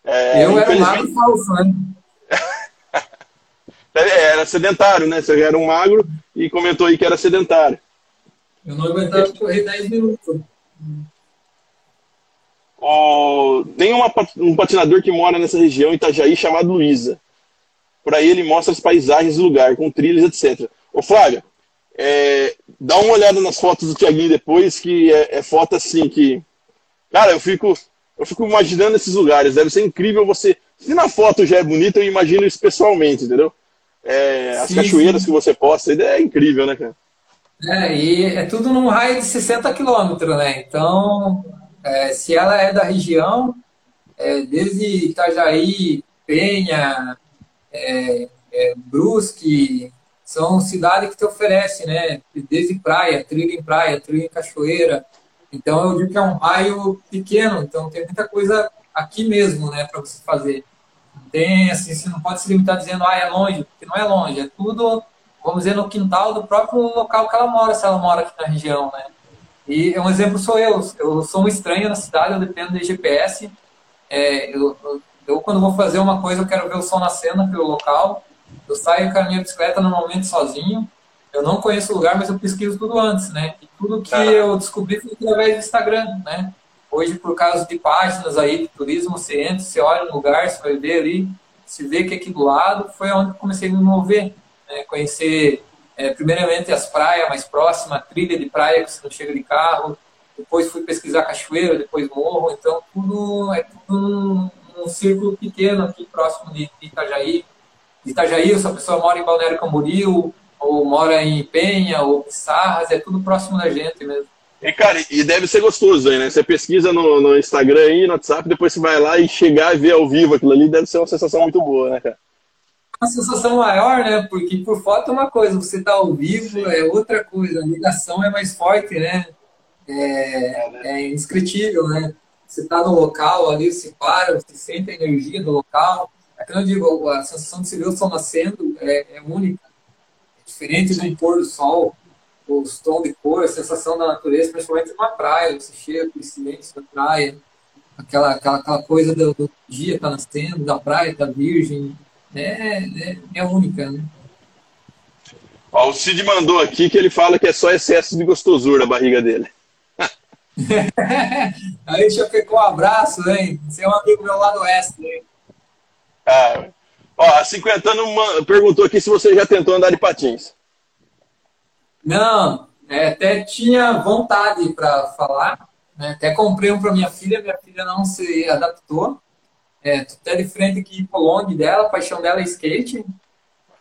É, eu era magro falso, né? É, era sedentário, né? Você era um magro e comentou aí que era sedentário. Eu não aguentava correr 10 minutos. Oh, tem uma, um patinador que mora nessa região, Itajaí, chamado Luísa. Por aí ele mostra as paisagens do lugar, com trilhas, etc. Ô Flávia, é, dá uma olhada nas fotos do Tiaguinho depois, que é, é, foto assim que. Cara, eu fico, eu fico imaginando esses lugares. Deve ser incrível você. Se na foto já é bonito, eu imagino isso pessoalmente, entendeu? É, as sim, cachoeiras sim. que você posta, é incrível, né, cara? É, e é tudo num raio de 60 quilômetros, né? Então, é, se ela é da região, é, desde Itajaí, Penha, é, é, Brusque, são cidades que te oferecem, né? Desde praia, trilha em praia, trilha em cachoeira. Então, eu digo que é um raio pequeno, então tem muita coisa aqui mesmo, né, para você fazer. Tem, assim, você não pode se limitar dizendo, ah, é longe, porque não é longe, é tudo vamos dizer, no quintal do próprio local que ela mora, se ela mora aqui na região, né? E um exemplo sou eu. Eu sou um estranho na cidade, eu dependo de GPS. É, eu, eu, quando vou fazer uma coisa, eu quero ver o sol nascendo pelo local. Eu saio com a minha bicicleta normalmente sozinho. Eu não conheço o lugar, mas eu pesquiso tudo antes, né? E tudo que eu descobri foi através do Instagram, né? Hoje, por causa de páginas aí de turismo, você entra, você olha no lugar, você vai ver ali, se vê que aqui do lado foi onde eu comecei a me mover né, conhecer é, primeiramente as praias mais próximas, a trilha de praia que você não chega de carro, depois fui pesquisar cachoeira, depois morro, então tudo é tudo um, um círculo pequeno aqui próximo de, de Itajaí. De Itajaí, se a pessoa mora em Balneário Camboriú, ou mora em Penha, ou Pissarras, é tudo próximo da gente mesmo. E, cara, e deve ser gostoso aí, né? Você pesquisa no, no Instagram aí, no WhatsApp, depois você vai lá e chegar e ver ao vivo aquilo ali, deve ser uma sensação muito boa, né, cara? Uma sensação maior, né? Porque por foto é uma coisa, você tá ao vivo é outra coisa, a ligação é mais forte, né? É, é indescritível, né? você está no local ali, você para, você sente a energia do local. É que eu digo, a sensação de se ver o sol nascendo é, é única. É diferente do pôr do sol, os tons de cor, a sensação da natureza, principalmente numa praia, você chega com o silêncio da praia, aquela, aquela, aquela coisa do, do dia tá nascendo, da praia, da virgem, é, é, é única, né? Ó, o Cid mandou aqui que ele fala que é só excesso de gostosura a barriga dele. Aí já ficou um abraço, hein? Você é um amigo meu lá do oeste, hein? Ah, ó, a 50 anos perguntou aqui se você já tentou andar de patins. Não, é, até tinha vontade para falar. Né? Até comprei um para minha filha, minha filha não se adaptou. É, tô até de frente aqui com o long dela, a paixão dela é skate.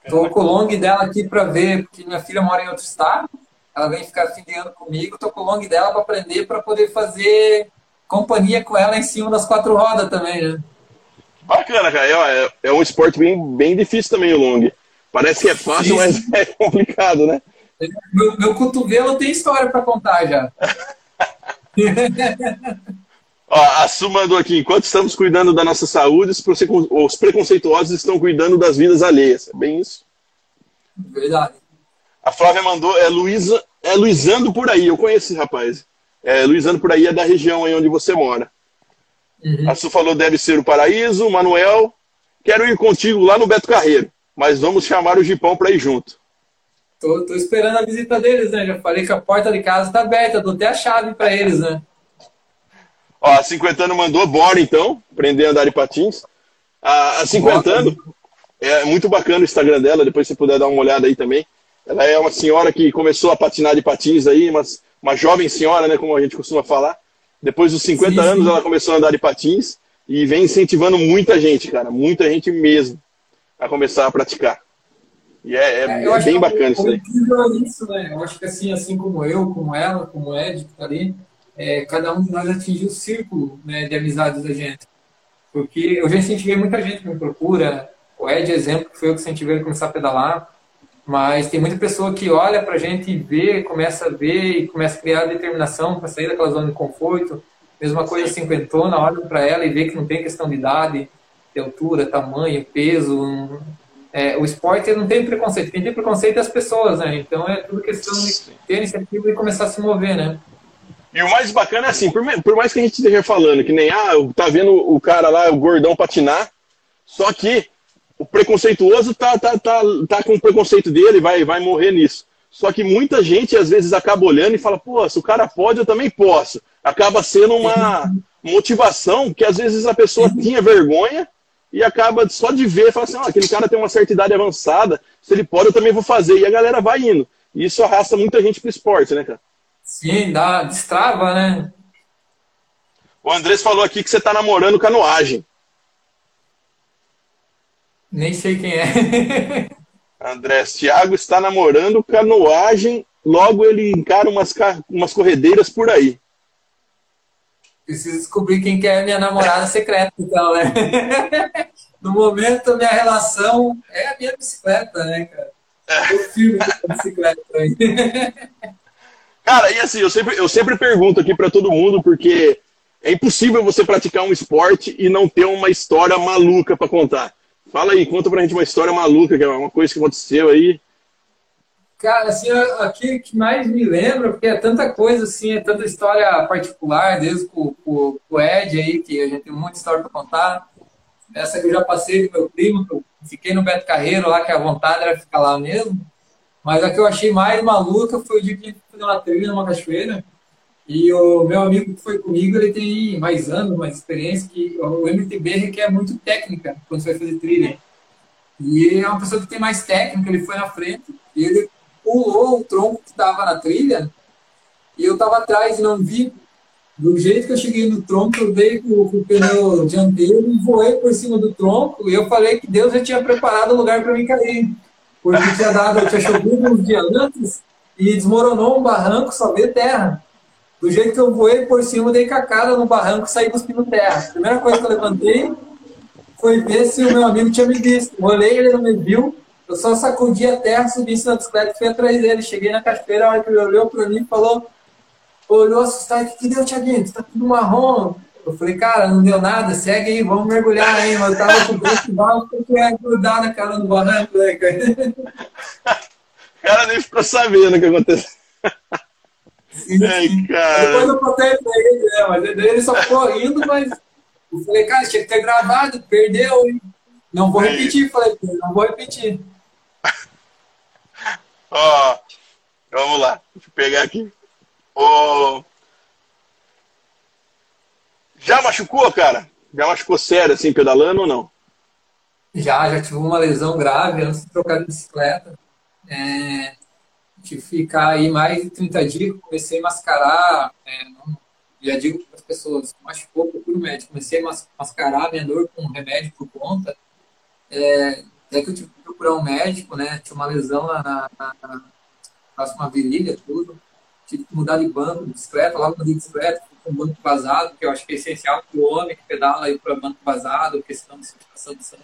Tô com o long dela aqui para ver, porque minha filha mora em outro estado. Ela vem ficar fim de ano comigo, tô com o long dela para aprender, para poder fazer companhia com ela em cima das quatro rodas também, né? Bacana, cara. É, é um esporte bem, bem difícil também o long. Parece que é fácil, mas é complicado, né? Meu, meu cotovelo tem história para contar já. Ó, a Su mandou aqui, enquanto estamos cuidando da nossa saúde, os preconceituosos estão cuidando das vidas alheias. É bem isso? Verdade. A Flávia mandou, é Luísa, é Luizando por aí, eu conheço esse rapaz. É, Luizando por aí é da região aí onde você mora. Uhum. A Su falou, deve ser o paraíso. Manuel, quero ir contigo lá no Beto Carreiro, mas vamos chamar o Gipão para ir junto. Tô, tô esperando a visita deles, né? Já falei que a porta de casa tá aberta, dou até a chave para eles, né? Ó, a 50 anos mandou, bora então, aprender a andar de patins. A, a 50 anos, é muito bacana o Instagram dela, depois se puder dar uma olhada aí também. Ela é uma senhora que começou a patinar de patins aí, uma, uma jovem senhora, né, como a gente costuma falar. Depois dos 50 sim, anos sim. ela começou a andar de patins e vem incentivando muita gente, cara, muita gente mesmo, a começar a praticar. E é, é, é, bem bacana isso aí. Isso, né? Eu acho que assim, assim como eu, como ela, como o Ed, que tá ali, é, cada um de nós atingiu o círculo né, de amizades da gente. Porque eu já incentivei muita gente que me procura, o Ed, exemplo, que foi eu que incentivei a começar a pedalar, mas tem muita pessoa que olha para a gente e vê, começa a ver e começa a criar determinação para sair daquela zona de conforto. Mesma coisa cinquentona, olha para ela e vê que não tem questão de idade, de altura, tamanho, peso, é, o esporte não tem preconceito, quem tem preconceito é as pessoas, né? Então é tudo questão de ter iniciativa e começar a se mover, né? E o mais bacana é assim, por, mais que a gente esteja falando que nem, ah, tá vendo o cara lá, o gordão patinar, só que o preconceituoso tá, tá, tá, tá com o preconceito dele, vai, vai morrer nisso. Só que muita gente às vezes acaba olhando e fala, pô, se o cara pode, eu também posso. Acaba sendo uma motivação que às vezes a pessoa tinha vergonha e acaba só de ver, fala assim, ah, aquele cara tem uma certa idade avançada, se ele pode, eu também vou fazer. E a galera vai indo. E isso arrasta muita gente pro esporte, né, cara? Sim, dá, destrava, né? O Andrés falou aqui que você tá namorando canoagem. Nem sei quem é. Andrés, Thiago está namorando canoagem, logo ele encara umas, umas corredeiras por aí. Preciso descobrir quem que é minha namorada secreta, então, né? No momento, minha relação é a minha bicicleta, né, cara? Eu filme a bicicleta aí. Cara, e assim, eu sempre, eu sempre pergunto aqui para todo mundo, porque é impossível você praticar um esporte e não ter uma história maluca para contar. Fala aí, conta pra gente uma história maluca, que é uma coisa que aconteceu aí. Cara, assim, aquilo que mais me lembra, porque é tanta coisa, assim, é tanta história particular, desde com, com, com o Ed aí, que a gente tem muita história para contar. Essa que eu já passei com meu primo, que eu fiquei no Beto Carreiro lá, que a vontade era ficar lá mesmo. Mas a que eu achei mais maluca foi o dia que a gente foi na trilha, numa cachoeira. E o meu amigo que foi comigo, ele tem mais anos, mais experiência, que o MTB requer muito técnica quando você vai fazer trilha. E é uma pessoa que tem mais técnica, ele foi na frente, e ele pulou o tronco que estava na trilha e eu estava atrás e não vi. Do jeito que eu cheguei no tronco, eu dei com, o pneu dianteiro voei por cima do tronco e eu falei que Deus já tinha preparado o lugar para mim cair. Porque tinha dado, tinha chovido uns dias antes e desmoronou um barranco, só veio terra. Do jeito que eu voei por cima, dei cacada no barranco e saí cuspindo terra. A primeira coisa que eu levantei foi ver se o meu amigo tinha me visto. Olhei, ele não me viu, eu só sacudi a terra, subi na bicicleta e fui atrás dele. Cheguei na cachoeira, a hora que ele olhou para mim e falou, olhou assustado, o que deu, Tiaguinho? Tá tudo marrom? Eu falei, cara, não deu nada, segue aí, vamos mergulhar aí. Mas eu tava com o barro porque ia grudar na cara do barranco, né, cara? O cara nem ficou sabendo o que aconteceu. Sim, Ai, cara. Depois eu contei pra ele, né? Mas ele só ficou rindo, mas eu falei, cara, tinha que ter gravado, perdeu, hein? Não vou repetir, falei, não vou repetir. Ó, oh, vamos lá, deixa eu pegar aqui. Oh, já machucou, cara? Já machucou sério, assim, pedalando ou não? Já, já tive uma lesão grave antes de trocar de bicicleta. É, tive que ficar aí mais de 30 dias, comecei a mascarar, é, não, já digo para as pessoas, machucou, procura o médico. Comecei a mascarar minha dor com remédio por conta. É, até que eu tive que procurar um médico, né? Tinha uma lesão na, na, na próxima virilha, tudo. Tive que mudar de banco, de bicicleta, logo mudei de bicicleta, com banco vazado, que eu acho que é essencial para o homem que pedala ir para banco vazado, porque senão de circulação de sangue.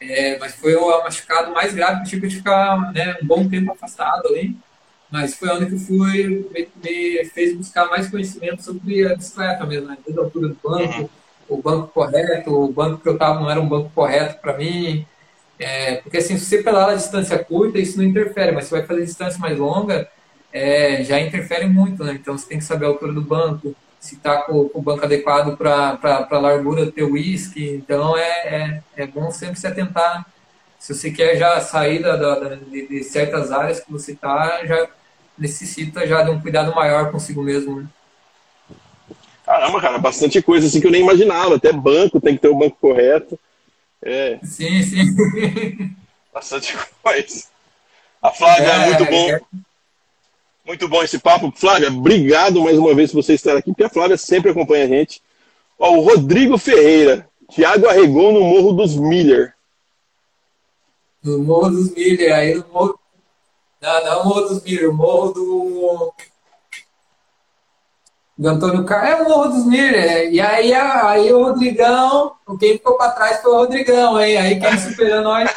É, mas foi o machucado mais grave que tive de ficar né, um bom tempo afastado ali. Mas foi onde que eu fui, me, me, fez buscar mais conhecimento sobre a bicicleta mesmo, né? Desde a altura do banco, uhum. o banco correto, o banco que eu estava não era um banco correto para mim. É, porque assim, se você pedalar a distância curta, isso não interfere, mas se vai fazer distância mais longa, é, já interfere muito, né? Então você tem que saber a altura do banco, se está com, com, o banco adequado para a largura do teu whisky. Então é, é, é, bom sempre se atentar. Se você quer já sair da, da de, de, certas áreas que você está, já necessita já de um cuidado maior consigo mesmo. Né? Caramba, cara, bastante coisa assim que eu nem imaginava. Até banco tem que ter o banco correto. É. Sim, sim. Bastante coisa. A Flávia é, é muito bom. É muito bom esse papo. Flávia, obrigado mais uma vez por você estar aqui, porque a Flávia sempre acompanha a gente. Ó, o Rodrigo Ferreira. Tiago arregou no Morro dos Miller. No Morro dos Miller, aí no Morro. Não, não Morro dos Miller, Morro do. Do Antônio Carlos. É o Morro dos Miller. E aí, aí o Rodrigão, quem ficou para trás foi o Rodrigão, hein? Aí quem superou nós.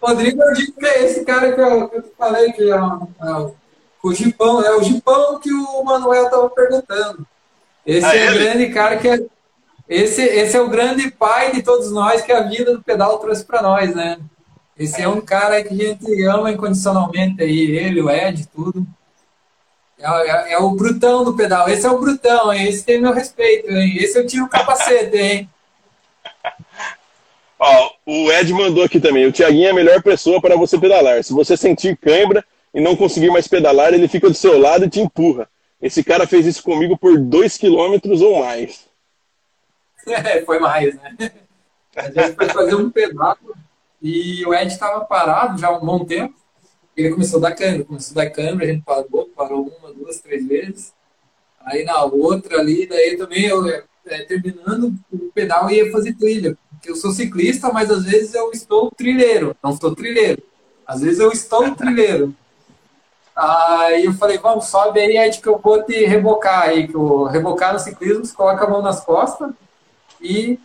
Rodrigo, eu digo que é esse cara que eu, que eu falei que é, é o Gipão, é o Gipão que o Manuel estava perguntando. Esse ah, é o grande cara que é, esse, esse é o grande pai de todos nós que a vida do pedal trouxe para nós, né? Esse é um cara que a gente ama incondicionalmente aí, ele, o Ed, tudo. É, é, é, o brutão do pedal. Esse é o brutão, hein? Esse tem meu respeito, hein? Esse eu tiro o capacete, hein? Ó, o Ed mandou aqui também. O Tiaguinho é a melhor pessoa para você pedalar. Se você sentir cãibra, e não conseguir mais pedalar, ele fica do seu lado e te empurra. Esse cara fez isso comigo por dois quilômetros ou mais. É, foi mais, né? A gente foi fazer um pedal e o Ed estava parado já há um bom tempo. Ele começou a dar câmera, começou a dar câmera, a gente parou, parou uma, duas, três vezes. Aí na outra ali, daí também eu, é, terminando o pedal ia fazer trilha. Porque eu sou ciclista, mas às vezes eu estou trilheiro, não sou trilheiro. Às vezes eu estou trilheiro. Aí eu falei, vamos, sobe aí, aí que eu vou te rebocar aí, que eu rebocar no ciclismo, você coloca a mão nas costas e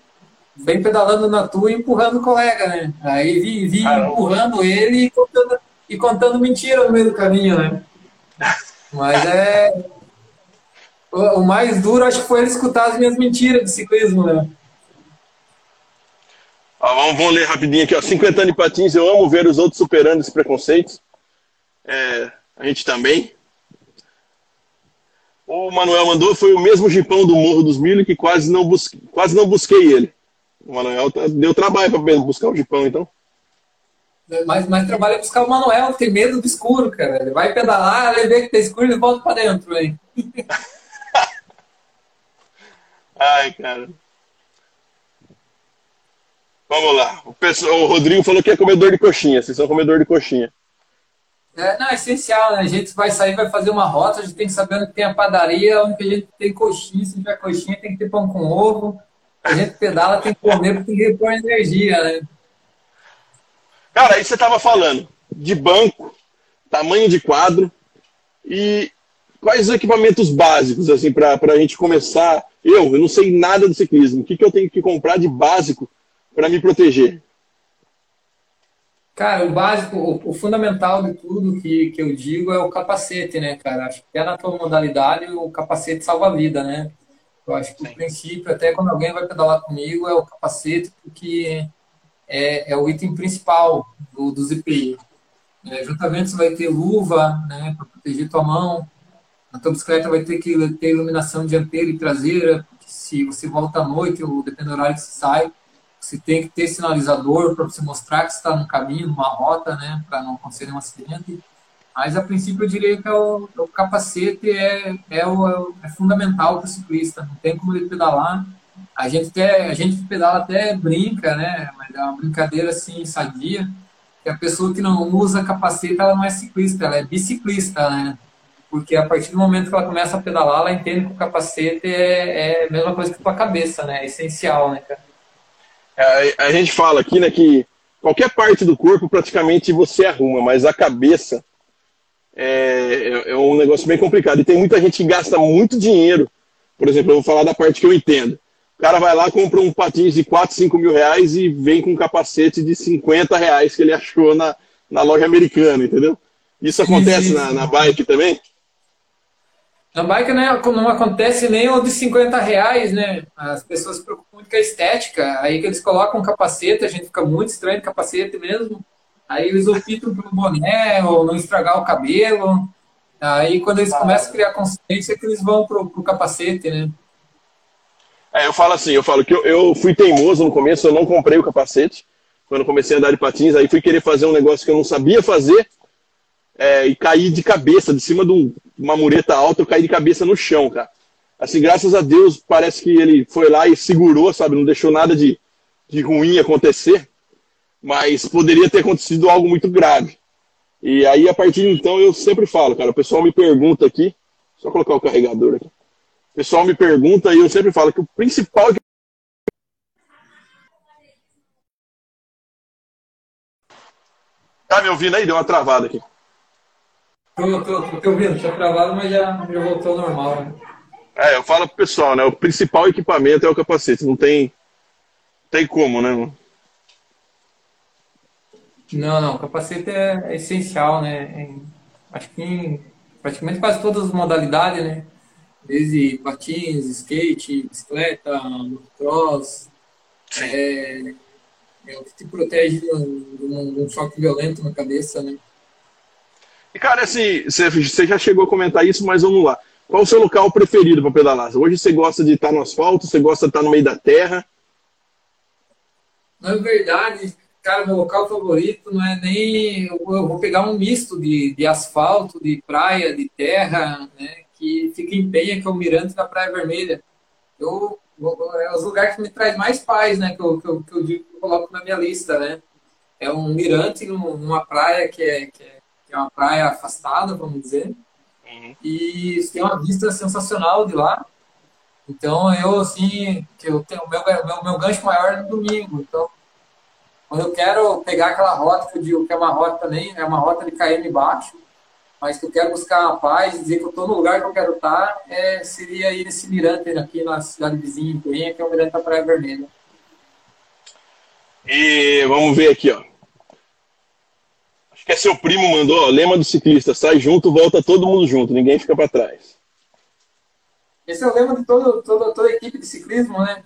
vem pedalando na tua e empurrando o colega, né? Aí vi, vi empurrando ele e contando, e contando mentira no meio do caminho, né? Mas é. O, o mais duro acho que foi ele escutar as minhas mentiras de ciclismo, né? vamos, vamos ler rapidinho aqui, ó. 50 anos de patins, eu amo ver os outros superando esses preconceitos. É, a gente também. O Manuel mandou, foi o mesmo jipão do Morro dos Milho que quase não, busquei, quase não busquei ele. O Manuel tá, deu trabalho para buscar o jipão, então. Mas, mas trabalha buscar o Manuel, tem medo do escuro, cara. Ele vai pedalar, ele vê que tá escuro e volta para dentro, hein? Ai, cara. Vamos lá. O, pessoal, o Rodrigo falou que é comedor de coxinha. Vocês são comedor de coxinha. É, não, é essencial, né? A gente vai sair, vai fazer uma rota, a gente tem que saber onde tem a padaria, onde a gente tem coxinha, se tiver coxinha tem que ter pão com ovo. A gente pedala, tem que comer tem que repor energia, né? Cara, aí você tava falando de banco, tamanho de quadro e quais os equipamentos básicos, assim, para a gente começar. Eu, eu não sei nada do ciclismo. O que, que eu tenho que comprar de básico para me proteger? Cara, o básico, o, o, fundamental de tudo que, que eu digo é o capacete, né, cara? Acho que até na tua modalidade o capacete salva a vida, né? Eu acho que Sim. o princípio, até quando alguém vai pedalar comigo, é o capacete, porque é, é o item principal do, do ZPI. É, juntamente você vai ter luva, né, para proteger tua mão. A tua bicicleta vai ter que ter iluminação dianteira e traseira, se você volta à noite, ou depende do horário que você sai, você tem que ter sinalizador para você mostrar que está no caminho, numa rota, né, para não acontecer nenhum acidente. Mas, a princípio, eu diria que é o, o capacete é, é, o, é fundamental para o ciclista. Não tem como ele pedalar. A gente, até, a gente pedala até brinca, né? Mas é uma brincadeira assim, sadia. Que a pessoa que não usa capacete, ela não é ciclista, ela é biciclista, né? Porque a partir do momento que ela começa a pedalar, ela entende que o capacete é, é a mesma coisa que a cabeça, né? É essencial, né, cara? É, a gente fala aqui, né, que qualquer parte do corpo praticamente você arruma, mas a cabeça é, é, é, um negócio bem complicado. E tem muita gente que gasta muito dinheiro. Por exemplo, eu vou falar da parte que eu entendo. O cara vai lá, compra um patins de 4, 5 mil reais e vem com um capacete de 50 reais que ele achou na, na loja americana, entendeu? Isso acontece na, na bike também? Na bike né, não acontece nem o de 50 reais, né? As pessoas se preocupam muito com a estética. Aí que eles colocam um capacete, a gente fica muito estranho de capacete mesmo. Aí eles optam pelo boné ou não estragar o cabelo. Aí quando eles começam a criar consciência é que eles vão pro, pro capacete, né? É, eu falo assim, eu falo que eu, eu, fui teimoso no começo, eu não comprei o capacete. Quando comecei a andar de patins, aí fui querer fazer um negócio que eu não sabia fazer é, e caí de cabeça, de cima de um, uma mureta alta, eu caí de cabeça no chão, cara. Assim, graças a Deus, parece que ele foi lá e segurou, sabe? Não deixou nada de, de ruim acontecer mas poderia ter acontecido algo muito grave. E aí, a partir de então, eu sempre falo, cara, o pessoal me pergunta aqui, só colocar o carregador aqui. O pessoal me pergunta e eu sempre falo que o principal Tá me ouvindo aí? Deu uma travada aqui. Tô, tô, tô te ouvindo, tinha travado, mas já, já voltou ao normal. Né? É, eu falo pro pessoal, né? O principal equipamento é o capacete, não tem, tem como, né? Não, não, capacete é, é essencial, né? Em, acho que em praticamente quase todas as modalidades, né? Desde patins, skate, bicicleta, motocross, é, é, o que te protege de um, de um choque violento na cabeça, né? E cara, assim, você já chegou a comentar isso, mas vamos lá. Qual o seu local preferido para pedalar? Hoje você gosta de estar no asfalto, você gosta de estar no meio da terra? Na verdade, Cara, meu local favorito não é nem. Eu vou pegar um misto de, de asfalto, de praia, de terra, né? Que fica em Penha, que é o Mirante da Praia Vermelha. Eu, é os lugares que me traz mais paz, né? Que eu, que eu, que eu, digo, que eu coloco na minha lista, né? É um mirante numa praia que é, que é, que é uma praia afastada, vamos dizer. Uhum. E tem uma vista sensacional de lá. Então eu assim, que eu tenho o meu, meu, meu gancho maior é no domingo. Então quando eu quero pegar aquela rota que eu digo que é uma rota também, é uma rota de KM baixo, mas que eu quero buscar a paz, dizer que eu estou no lugar que eu quero estar, é, seria ir nesse mirante aqui na cidade vizinha, em Corinha, que é o mirante da Praia Vermelha. E vamos ver aqui, ó. Que é seu primo mandou, ó, lema do ciclista, sai junto, volta todo mundo junto, ninguém fica para trás. Esse é o lema de todo, todo, toda a equipe de ciclismo, né?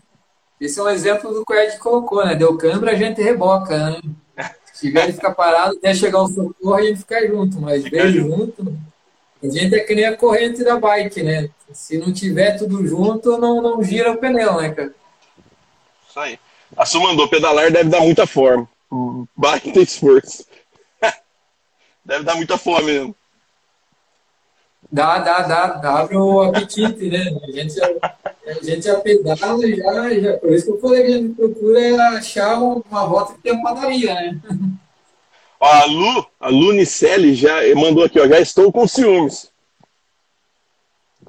Esse é um exemplo do que o Ed colocou, né? Deu câimbra, a gente reboca, né? Se tiver de ficar parado até chegar o socorro, a gente fica junto, mas bem junto. A gente é que nem a corrente da bike, né? Se não tiver tudo junto, não, não gira o pneu, né, cara? Isso aí. A Su mandou, pedalar deve dar muita forma. Bike tem esforço. Deve dar muita fome mesmo. Dá, dá, dá, dá pro apetite, né? A gente já, a gente já pedala já, já. Por isso que eu falei que a gente procura achar uma rota que tem uma padaria, né? Ó, a Lu, a Lu Nicelli já mandou aqui, ó, já estou com ciúmes.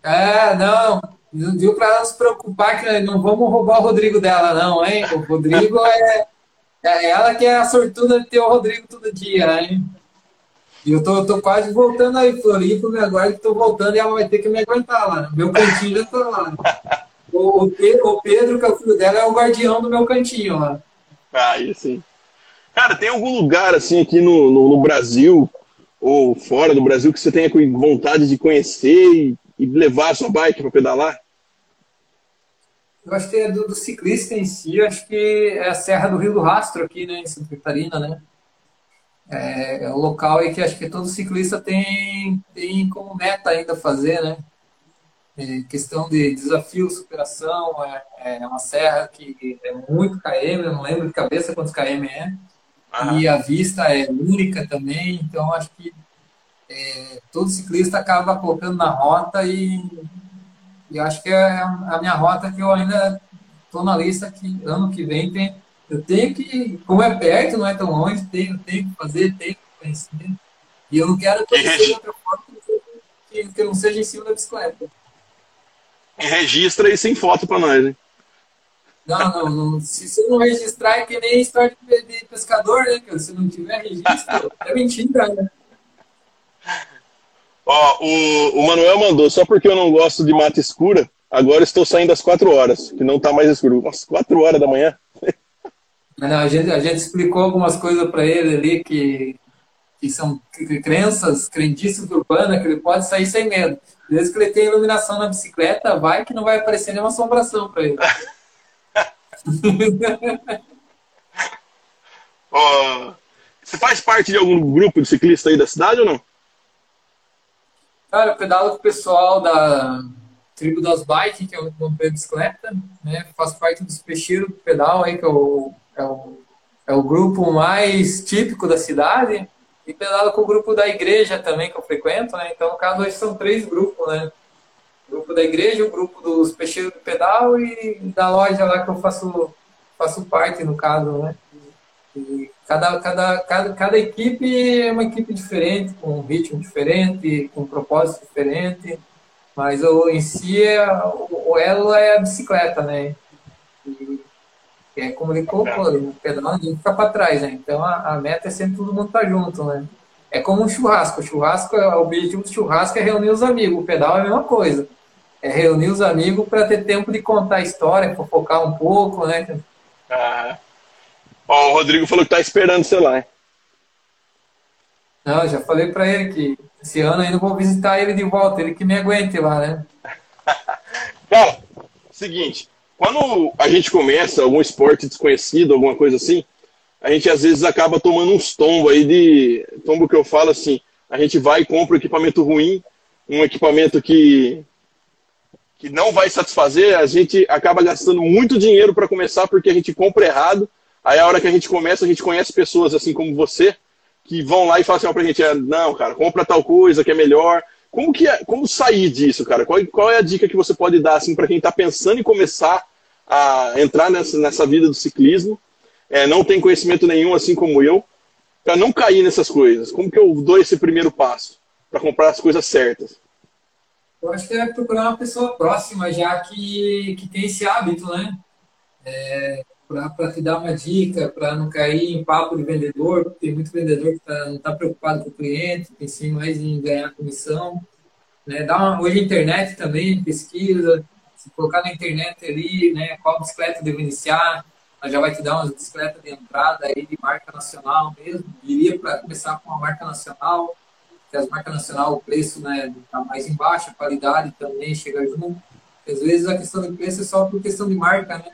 É, não, não deu para ela se preocupar que não vamos roubar o Rodrigo dela, não, hein? O Rodrigo é, é ela que é a sortuda de ter o Rodrigo todo dia, hein? E eu tô, tô quase voltando aí, Floripa, me aguarde que tô voltando e ela vai ter que me aguentar lá. Meu cantinho já tá lá. O, o, Pedro, o Pedro, que é o filho dela, é o guardião do meu cantinho lá. Ah, sim. Cara, tem algum lugar assim aqui no, no, no, Brasil ou fora do Brasil que você tenha vontade de conhecer e, e levar a sua bike para pedalar? Eu acho que é do, do, ciclista em si, acho que é a Serra do Rio do Rastro aqui, né, em Santa Catarina, né? É, é o local aí que acho que todo ciclista tem, tem como meta ainda fazer, né? É, questão de desafio, superação, é, é, uma serra que é muito KM, eu não lembro de cabeça quantos KM é, e a vista é única também, então acho que é, todo ciclista acaba colocando na rota e, e acho que é a minha rota que eu ainda estou na lista que ano que vem tem, eu tenho que, como é perto, não é tão longe, tenho, tenho que fazer, tenho que conhecer, e eu não quero conhecer de outra forma que, que não seja em cima da bicicleta registra e sem foto para nós, hein? Não, não, não, se você não registrar é que nem história de pescador, né, cara? Se não tiver registro, é mentira, né? Ó, o, o Manuel mandou, só porque eu não gosto de mata escura, agora estou saindo às quatro horas, que não está mais escuro. Às quatro horas da manhã. Não, a, gente, a gente explicou algumas coisas para ele ali que, que são crenças, crendices urbanas, que ele pode sair sem medo. Desde que ele tem iluminação na bicicleta, vai que não vai aparecer nenhuma assombração para ele. oh, você faz parte de algum grupo de ciclista aí da cidade ou não? Cara, eu pedalo com o pessoal da Tribo das Bikes, que é o grupo de bicicleta, né? Faço parte dos do pedal aí, que é o, é o, é o grupo mais típico da cidade. E pedalo com o grupo da igreja também, que eu frequento, né? Então, cada dois são três grupos, né? O grupo da igreja, o grupo dos peixeiros do pedal e da loja lá que eu faço, faço parte, no caso, né? E cada, cada, cada, cada equipe é uma equipe diferente, com um ritmo diferente, com um propósito diferente, mas o, em si é, o, o elo é a bicicleta, né? E, é como ele colocou o pedal ninguém fica para trás, né? Então a, a, meta é sempre todo mundo estar tá junto, né? É como um churrasco. O churrasco, o objetivo do churrasco é reunir os amigos. O pedal é a mesma coisa. É reunir os amigos para ter tempo de contar a história, focar um pouco, né? Ah. Ó, o Rodrigo falou que tá esperando sei lá. Não, já falei para ele que esse ano ainda vou visitar ele de volta, ele que me aguente lá, né? Cara, seguinte, quando a gente começa algum esporte desconhecido, alguma coisa assim, a gente às vezes acaba tomando uns tombos aí de. Tombo que eu falo assim, a gente vai e compra um equipamento ruim, um equipamento que, que não vai satisfazer, a gente acaba gastando muito dinheiro para começar porque a gente compra errado. Aí a hora que a gente começa, a gente conhece pessoas assim como você, que vão lá e falam assim pra gente, é, não, cara, compra tal coisa que é melhor. Como que é, como sair disso, cara? Qual, qual é a dica que você pode dar assim para quem está pensando em começar a entrar nessa, nessa vida do ciclismo, é, não tem conhecimento nenhum, assim como eu, para não cair nessas coisas? Como que eu dou esse primeiro passo para comprar as coisas certas? Eu acho que é procurar uma pessoa próxima já que, que tem esse hábito, né? É, para te dar uma dica, para não cair em papo de vendedor, porque tem muito vendedor que tá, não está preocupado com o cliente, pensa mais em ganhar comissão. Né? Dá uma, hoje a internet também, pesquisa, se colocar na internet ali, né, qual bicicleta deve iniciar, ela já vai te dar uma bicicleta de entrada aí de marca nacional mesmo. Iria para começar com uma marca nacional, que as marcas nacional o preço né tá mais embaixo, a qualidade também chega junto. Às vezes a questão de preço é só por questão de marca, né?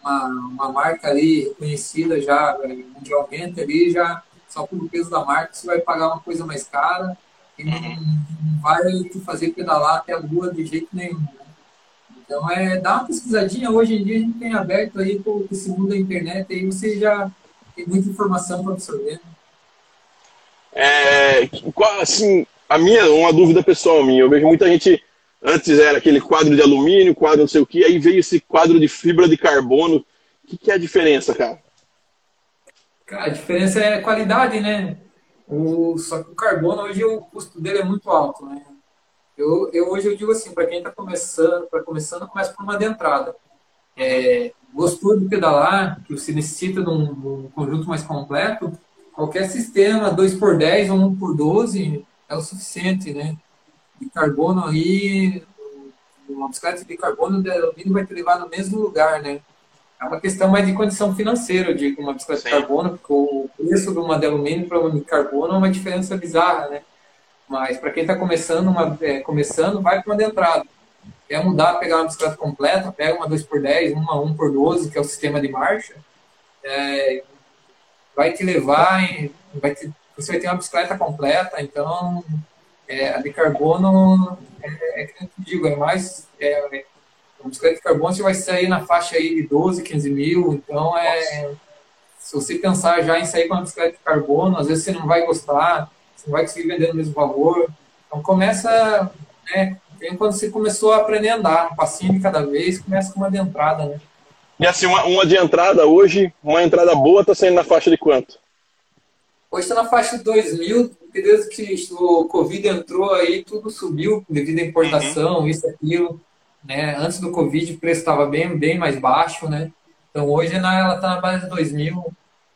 Uma, uma marca ali reconhecida já é, mundialmente ali já só pelo peso da marca você vai pagar uma coisa mais cara e não, não vai te fazer pedalar até a lua de jeito nenhum. Né? Então, é, dá uma pesquisadinha. Hoje em dia, a gente tem aberto aí com esse mundo da internet, aí você já tem muita informação para absorver. É, assim, a minha, uma dúvida pessoal minha, eu vejo muita gente, antes era aquele quadro de alumínio, quadro não sei o que, aí veio esse quadro de fibra de carbono. O que, que é a diferença, cara? Cara, a diferença é a qualidade, né? O, só que o carbono hoje o custo dele é muito alto, né? Eu, eu hoje eu digo assim, para quem está começando, para começando, começa por uma de entrada. É, gostou de pedalar, que você necessita de um, de um, conjunto mais completo, qualquer sistema 2x10 ou 1x12 é o suficiente, né? De carbono aí, uma bicicleta de carbono de alumínio vai te levar no mesmo lugar, né? É uma questão mais de condição financeira, eu digo, uma bicicleta Sim. de carbono, porque o preço de uma de alumínio para uma de carbono é uma diferença bizarra, né? Mas para quem está começando, uma, é, começando, vai para uma de entrada. quer mudar, pegar uma bicicleta completa, pega uma 2x10, uma 1x12, que é o sistema de marcha, é, vai te levar, em, vai te, você vai ter uma bicicleta completa, então é, a de carbono, é, é que eu digo, é mais, é, uma bicicleta de carbono você vai sair na faixa aí de 12, 15 mil, então é, se você pensar já em sair com uma bicicleta de carbono, às vezes você não vai gostar, vai conseguir vender no mesmo valor, então começa, né, Vem quando você começou a aprender a andar, um passinho de cada vez, começa com uma de entrada, né? E assim, uma, uma de entrada hoje, uma entrada boa, tá saindo na faixa de quanto? Hoje está na faixa de 2 mil, porque desde que o Covid entrou aí, tudo subiu devido à importação, uhum. isso, aquilo. Né? Antes do Covid o preço estava bem, bem mais baixo, né? Então hoje ela está na base de 2 mil.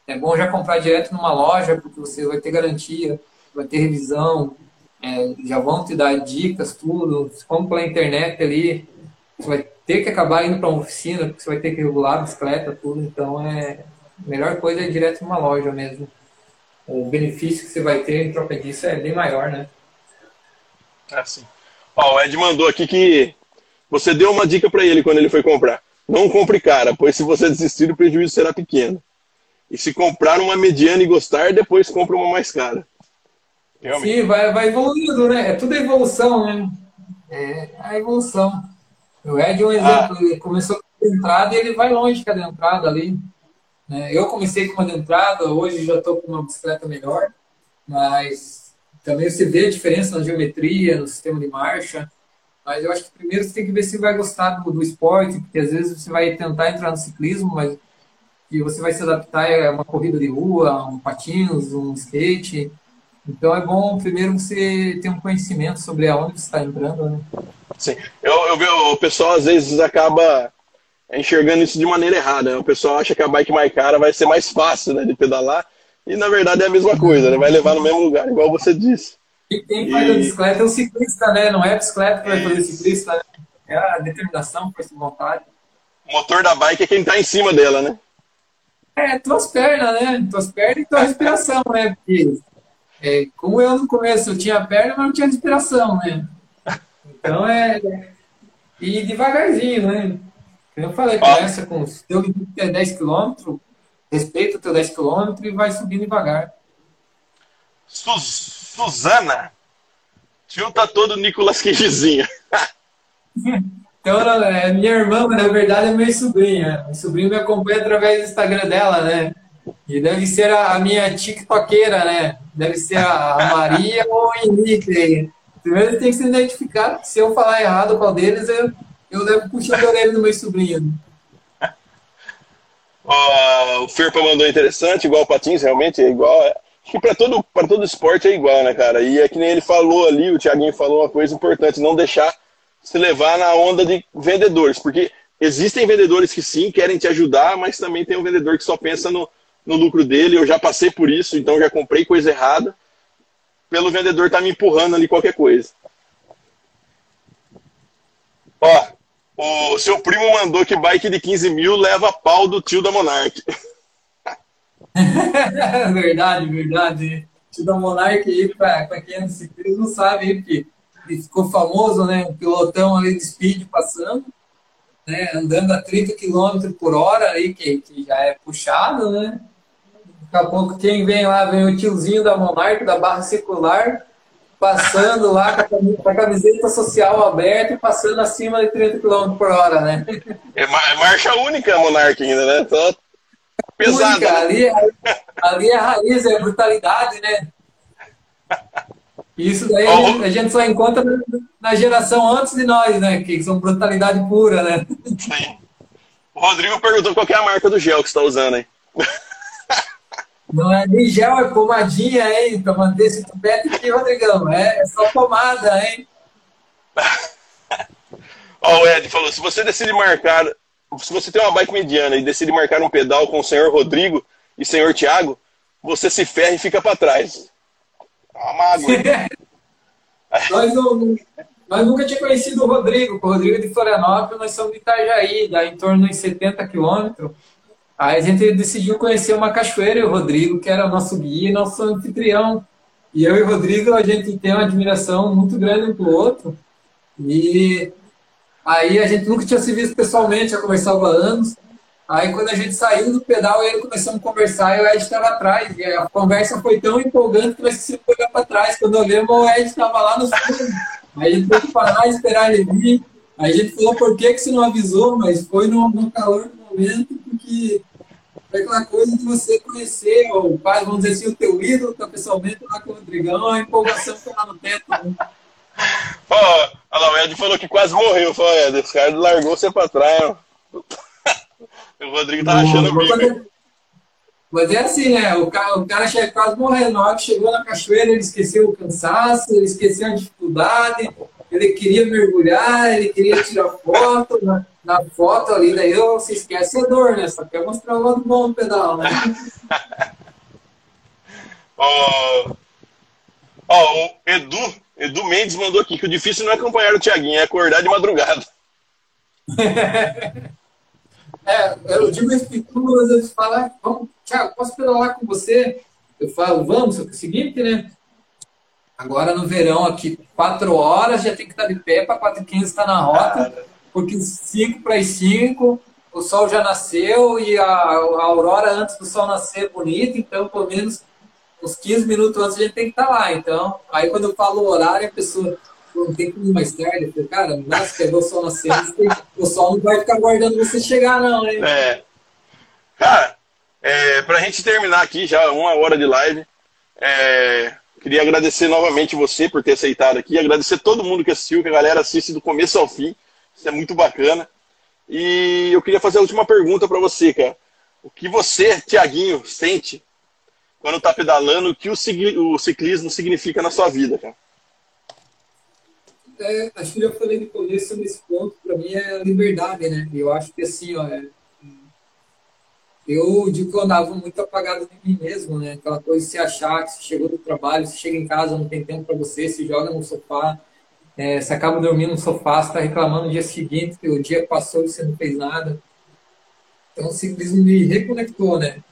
É bom já comprar direto numa loja, porque você vai ter garantia, vai ter revisão, é, já vão te dar dicas, tudo. Como pela internet ali, você vai ter que acabar indo para uma oficina, porque você vai ter que regular a bicicleta, tudo. Então, é, a melhor coisa é ir direto numa loja mesmo. O benefício que você vai ter em troca disso é bem maior, né? É assim. Ó, o Ed mandou aqui que você deu uma dica para ele quando ele foi comprar. Não compre cara, pois se você desistir, o prejuízo será pequeno. E se comprar uma mediana e gostar, depois compra uma mais cara. Realmente. Sim, vai, vai evoluindo, né? É tudo evolução, né? É a evolução. O Ed é um exemplo, ah. ele começou com a entrada e ele vai longe com a entrada ali. Né? Eu comecei com uma entrada, hoje já estou com uma bicicleta melhor, mas também você vê a diferença na geometria, no sistema de marcha. Mas eu acho que primeiro você tem que ver se vai gostar do, do esporte, porque às vezes você vai tentar entrar no ciclismo, mas que você vai se adaptar a uma corrida de rua, um patins, um skate. Então é bom primeiro você ter um conhecimento sobre aonde você está entrando, né? Sim. Eu, eu vejo, o pessoal às vezes acaba enxergando isso de maneira errada. Né? O pessoal acha que a bike mais cara vai ser mais fácil né, de pedalar. E na verdade é a mesma coisa, né? Vai levar no mesmo lugar, igual você disse. E quem faz e... a bicicleta é o ciclista, né? Não é a bicicleta que vai fazer ciclista, né? É a determinação, força de vontade. O motor da bike é quem está em cima dela, né? É, tuas pernas, né? Tuas pernas e tua respiração, né? Porque é, como eu no começo eu tinha perna, mas não tinha respiração, né? Então é. E devagarzinho, né? Eu falei, começa com o teu limite é 10 km, respeita o teu 10 km e vai subindo devagar. Suzana, tio tá todo Nicolas Cagezinho. então, é, minha irmã, na verdade, é minha sobrinha. Meu sobrinho me acompanha através do Instagram dela, né? E deve ser a, minha tiktokeira, né? Deve ser a, Maria ou o Henrique. Primeiro tem que se identificar. Se eu falar errado qual deles, eu, eu levo puxando a orelha do meu sobrinho. Uh, o Ferpa mandou interessante, igual o Patins, realmente é igual. É, acho que para todo, todo esporte é igual, né, cara? E é que nem ele falou ali, o Thiaguinho falou uma coisa importante, não deixar se levar na onda de vendedores, porque existem vendedores que sim querem te ajudar, mas também tem um vendedor que só pensa no, no lucro dele. Eu já passei por isso, então já comprei coisa errada. Pelo vendedor tá me empurrando ali qualquer coisa. Ó, o seu primo mandou que bike de 15 mil leva pau do tio da Monark. verdade, verdade. Tio da Monark aí, para quem é ciclismo, não sabe, porque ele ficou famoso, né? Um pilotão ali de speed passando, né? Andando a 30 km por hora aí, que, que já é puxado, né? Daqui a pouco quem vem lá, vem o tiozinho da Monarca, da Barra Circular, passando lá com a camiseta social aberta e passando acima de 30 km por hora, né? É, é marcha única a Monarca ainda, né? Pesada. Única, né? ali, é, ali é a raiz, é a brutalidade, né? Isso daí a gente, a gente só encontra na geração antes de nós, né? Que são brutalidade pura, né? Sim. O Rodrigo perguntou qual é a marca do gel que você está usando aí. Não é nem gel, é pomadinha, hein? Para manter esse tupete aqui, Rodrigão. É, é só pomada, hein? Ó, o Ed falou: se você decide marcar, se você tem uma bike mediana e decide marcar um pedal com o senhor Rodrigo e o senhor Thiago, você se ferra e fica para trás. Uma mágoa. nós, não, nós nunca tínhamos conhecido o Rodrigo. O Rodrigo é de Florianópolis, nós somos de Itajaí, dá em torno de 70 quilômetros. Aí a gente decidiu conhecer uma cachoeira e o Rodrigo, que era nosso guia e nosso anfitrião. E eu e o Rodrigo, a gente tem uma admiração muito grande um pro outro. E Aí a gente nunca tinha se visto pessoalmente, já conversava há anos. Aí quando a gente saiu do pedal, ele começamos a conversar e o Ed estava atrás. E a conversa foi tão empolgante que nós esquecemos olhar para trás. Quando olhamos, o Ed estava lá no fundo. Aí gente teve que parar, esperar ele vir. Aí a gente falou por que, que você não avisou, mas foi no, no calor momento, porque foi aquela coisa de você conhecer, ou quase, vamos dizer assim, o teu ídolo, tá pessoalmente lá com o Rodrigão, a empolgação que lá no teto. Né? Pô, olha lá, o Ed falou que quase morreu. Falou, Ed, esse cara largou você pra trás. o Rodrigo tá achando o bico. Mas é assim, né? O cara, o cara chega quase morrendo. Na hora que chegou na cachoeira, ele esqueceu o cansaço, ele esqueceu a dificuldade, ele queria mergulhar, ele queria tirar foto. Na, na foto ali, daí eu, se esquece a dor, né? Só quer mostrar o lado bom do pedal, né? Ó, oh, oh, o Edu Edu Mendes mandou aqui que o difícil não é acompanhar o Thiaguinho, é acordar de madrugada. é, eu digo isso que tu às vezes fala, vamos, Thiago, posso pedalar com você? Eu falo, vamos, só que é o seguinte, né? Agora no verão aqui, quatro horas, já tem que estar de pé para 4 15 estar na rota, porque 5 para as 5 o sol já nasceu e a, a aurora antes do sol nascer é bonita, então pelo menos uns 15 minutos antes a gente tem que estar lá. Então, aí quando eu falo o horário, a pessoa não tem como ir mais tarde. Eu cara, se pegou o sol nascendo, o sol não vai ficar aguardando você chegar, não, hein? É. Cara, é, pra gente terminar aqui, já uma hora de live, é, queria agradecer novamente você por ter aceitado aqui, agradecer todo mundo que assistiu, que a galera assiste do começo ao fim. Isso é muito bacana. E eu queria fazer a última pergunta para você, cara. O que você, Tiaguinho, sente quando está pedalando, o que o, ciclismo significa na sua vida, cara? É, acho que eu já falei no começo nesse ponto, para mim é a liberdade, né? Eu acho que assim, ó, é, eu digo que eu andava muito apagado de mim mesmo, né? Aquela coisa de se achar que você chegou do trabalho, você chega em casa, não tem tempo para você, se joga no sofá, é, você acaba dormindo no sofá, está reclamando no dia seguinte que o dia passou e você não fez nada. Então o ciclismo me reconectou, né?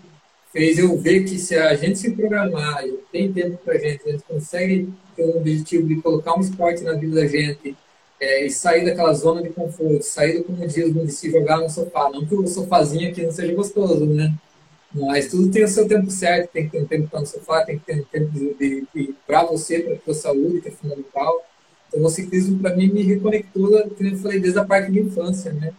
fez eu ver que se a gente se programar, tem tempo para a gente, a gente consegue ter um objetivo de colocar um esporte na vida da gente é, e sair daquela zona de conforto, sair do comodismo de se jogar no sofá. Não que o sofazinho aqui não seja gostoso, né? Mas tudo tem o seu tempo certo, tem que ter um tempo para no sofá, tem que ter um tempo de, de, de para você, para a sua saúde, que é fundamental. Então, o ciclismo, para mim, me reconectou, como eu falei, desde a parte de infância, né?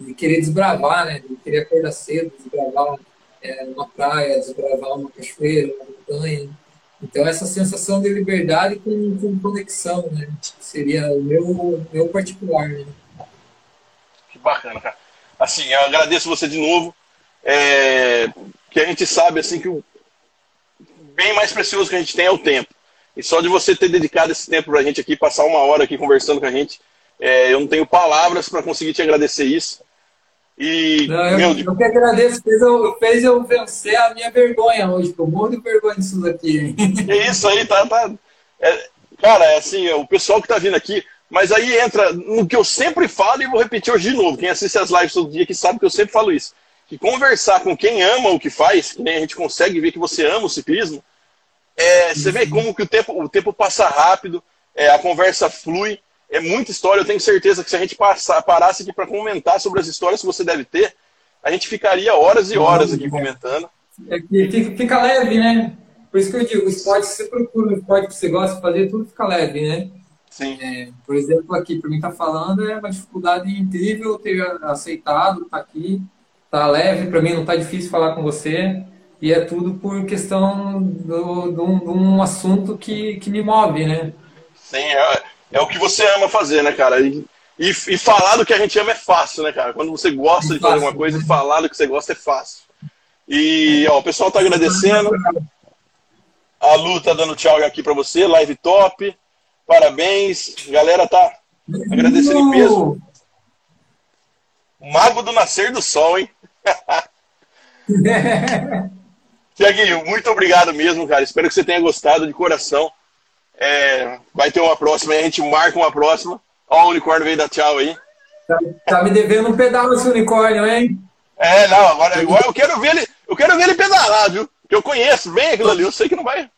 De querer desbravar, né? De querer acordar cedo, desbravar é, uma praia, desbravar uma cachoeira, uma montanha. Então, essa sensação de liberdade com, com conexão, né? Seria o meu, meu particular, né? Que bacana, cara. Assim, eu agradeço você de novo. É, que a gente sabe, assim, que o bem mais precioso que a gente tem é o tempo. E só de você ter dedicado esse tempo para a gente aqui, passar uma hora aqui conversando com a gente, é, eu não tenho palavras para conseguir te agradecer isso. E, Não, eu, meu, eu que agradeço, fez eu, fez eu vencer a minha vergonha hoje, porque eu morro de vergonha disso daqui. É isso aí, tá. tá é, cara, é assim, o pessoal que tá vindo aqui, mas aí entra no que eu sempre falo e vou repetir hoje de novo. Quem assiste as lives todo dia que sabe que eu sempre falo isso. Que conversar com quem ama o que faz, que nem a gente consegue ver que você ama o ciclismo, é, você vê como que o tempo, o tempo passa rápido, é, a conversa flui é muita história. Eu tenho certeza que se a gente passar, parasse aqui para comentar sobre as histórias que você deve ter, a gente ficaria horas e horas aqui comentando. É que fica leve, né? Por isso que eu digo, o esporte que você procura, o esporte que você gosta de fazer, tudo fica leve, né? Sim. É, por exemplo, aqui, para mim tá falando, é uma dificuldade incrível ter aceitado, estar tá aqui, tá leve, para mim não tá difícil falar com você, e é tudo por questão de um assunto que, que me move, né? Sim, é, é o que você ama fazer, né, cara? E, e, e, falar do que a gente ama é fácil, né, cara? Quando você gosta de fazer alguma coisa, falar do que você gosta é fácil. E ó, o pessoal tá agradecendo. A Lu tá dando tchau aqui para você, live top. Parabéns. A galera tá agradecendo em peso. O mago do nascer do sol, hein? Tiaguinho, muito obrigado mesmo, cara. Espero que você tenha gostado de coração. É, vai ter uma próxima, a gente marca uma próxima. Ó, o unicórnio veio dar tchau aí. Tá, tá me devendo um pedal esse unicórnio, hein? É, não, agora, agora eu quero ver ele, eu quero ver ele pedalar, viu? Que eu conheço bem aquilo ali, eu sei que não vai.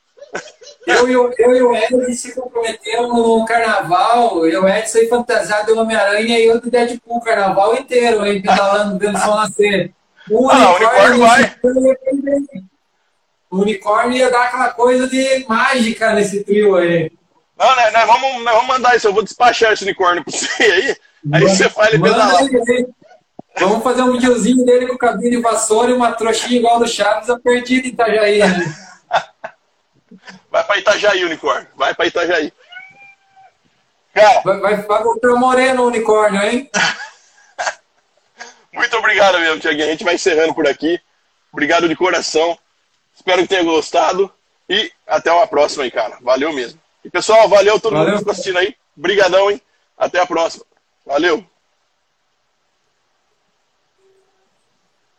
Eu, eu, eu e o Edson se comprometeram no carnaval. Eu, Edson, aí fantasiado de Homem-Aranha e eu do Deadpool o carnaval inteiro, aí pedalando, vendo o sol nascer. O ah, unicórnio, vai. O unicórnio ia dar aquela coisa de mágica nesse trio aí. Não, né, né, vamos, vamos mandar isso. Eu vou despachar esse unicórnio pra você aí. Aí você faz ele pedalar. Vamos fazer um videozinho dele com cabelo de vassoura e uma trouxinha igual do Chaves, a perdida em Itajaí. Né? Vai pra Itajaí, unicórnio. Vai pra Itajaí. Cara, vai, vai, vai voltar moreno unicórnio, hein? Muito obrigado mesmo, Tiaguinho. A gente vai encerrando por aqui. Obrigado de coração. Espero que tenha gostado. E até uma próxima aí, cara. Valeu mesmo. E pessoal, valeu todo valeu. mundo que está assistindo aí. Obrigadão, hein? Até a próxima. Valeu.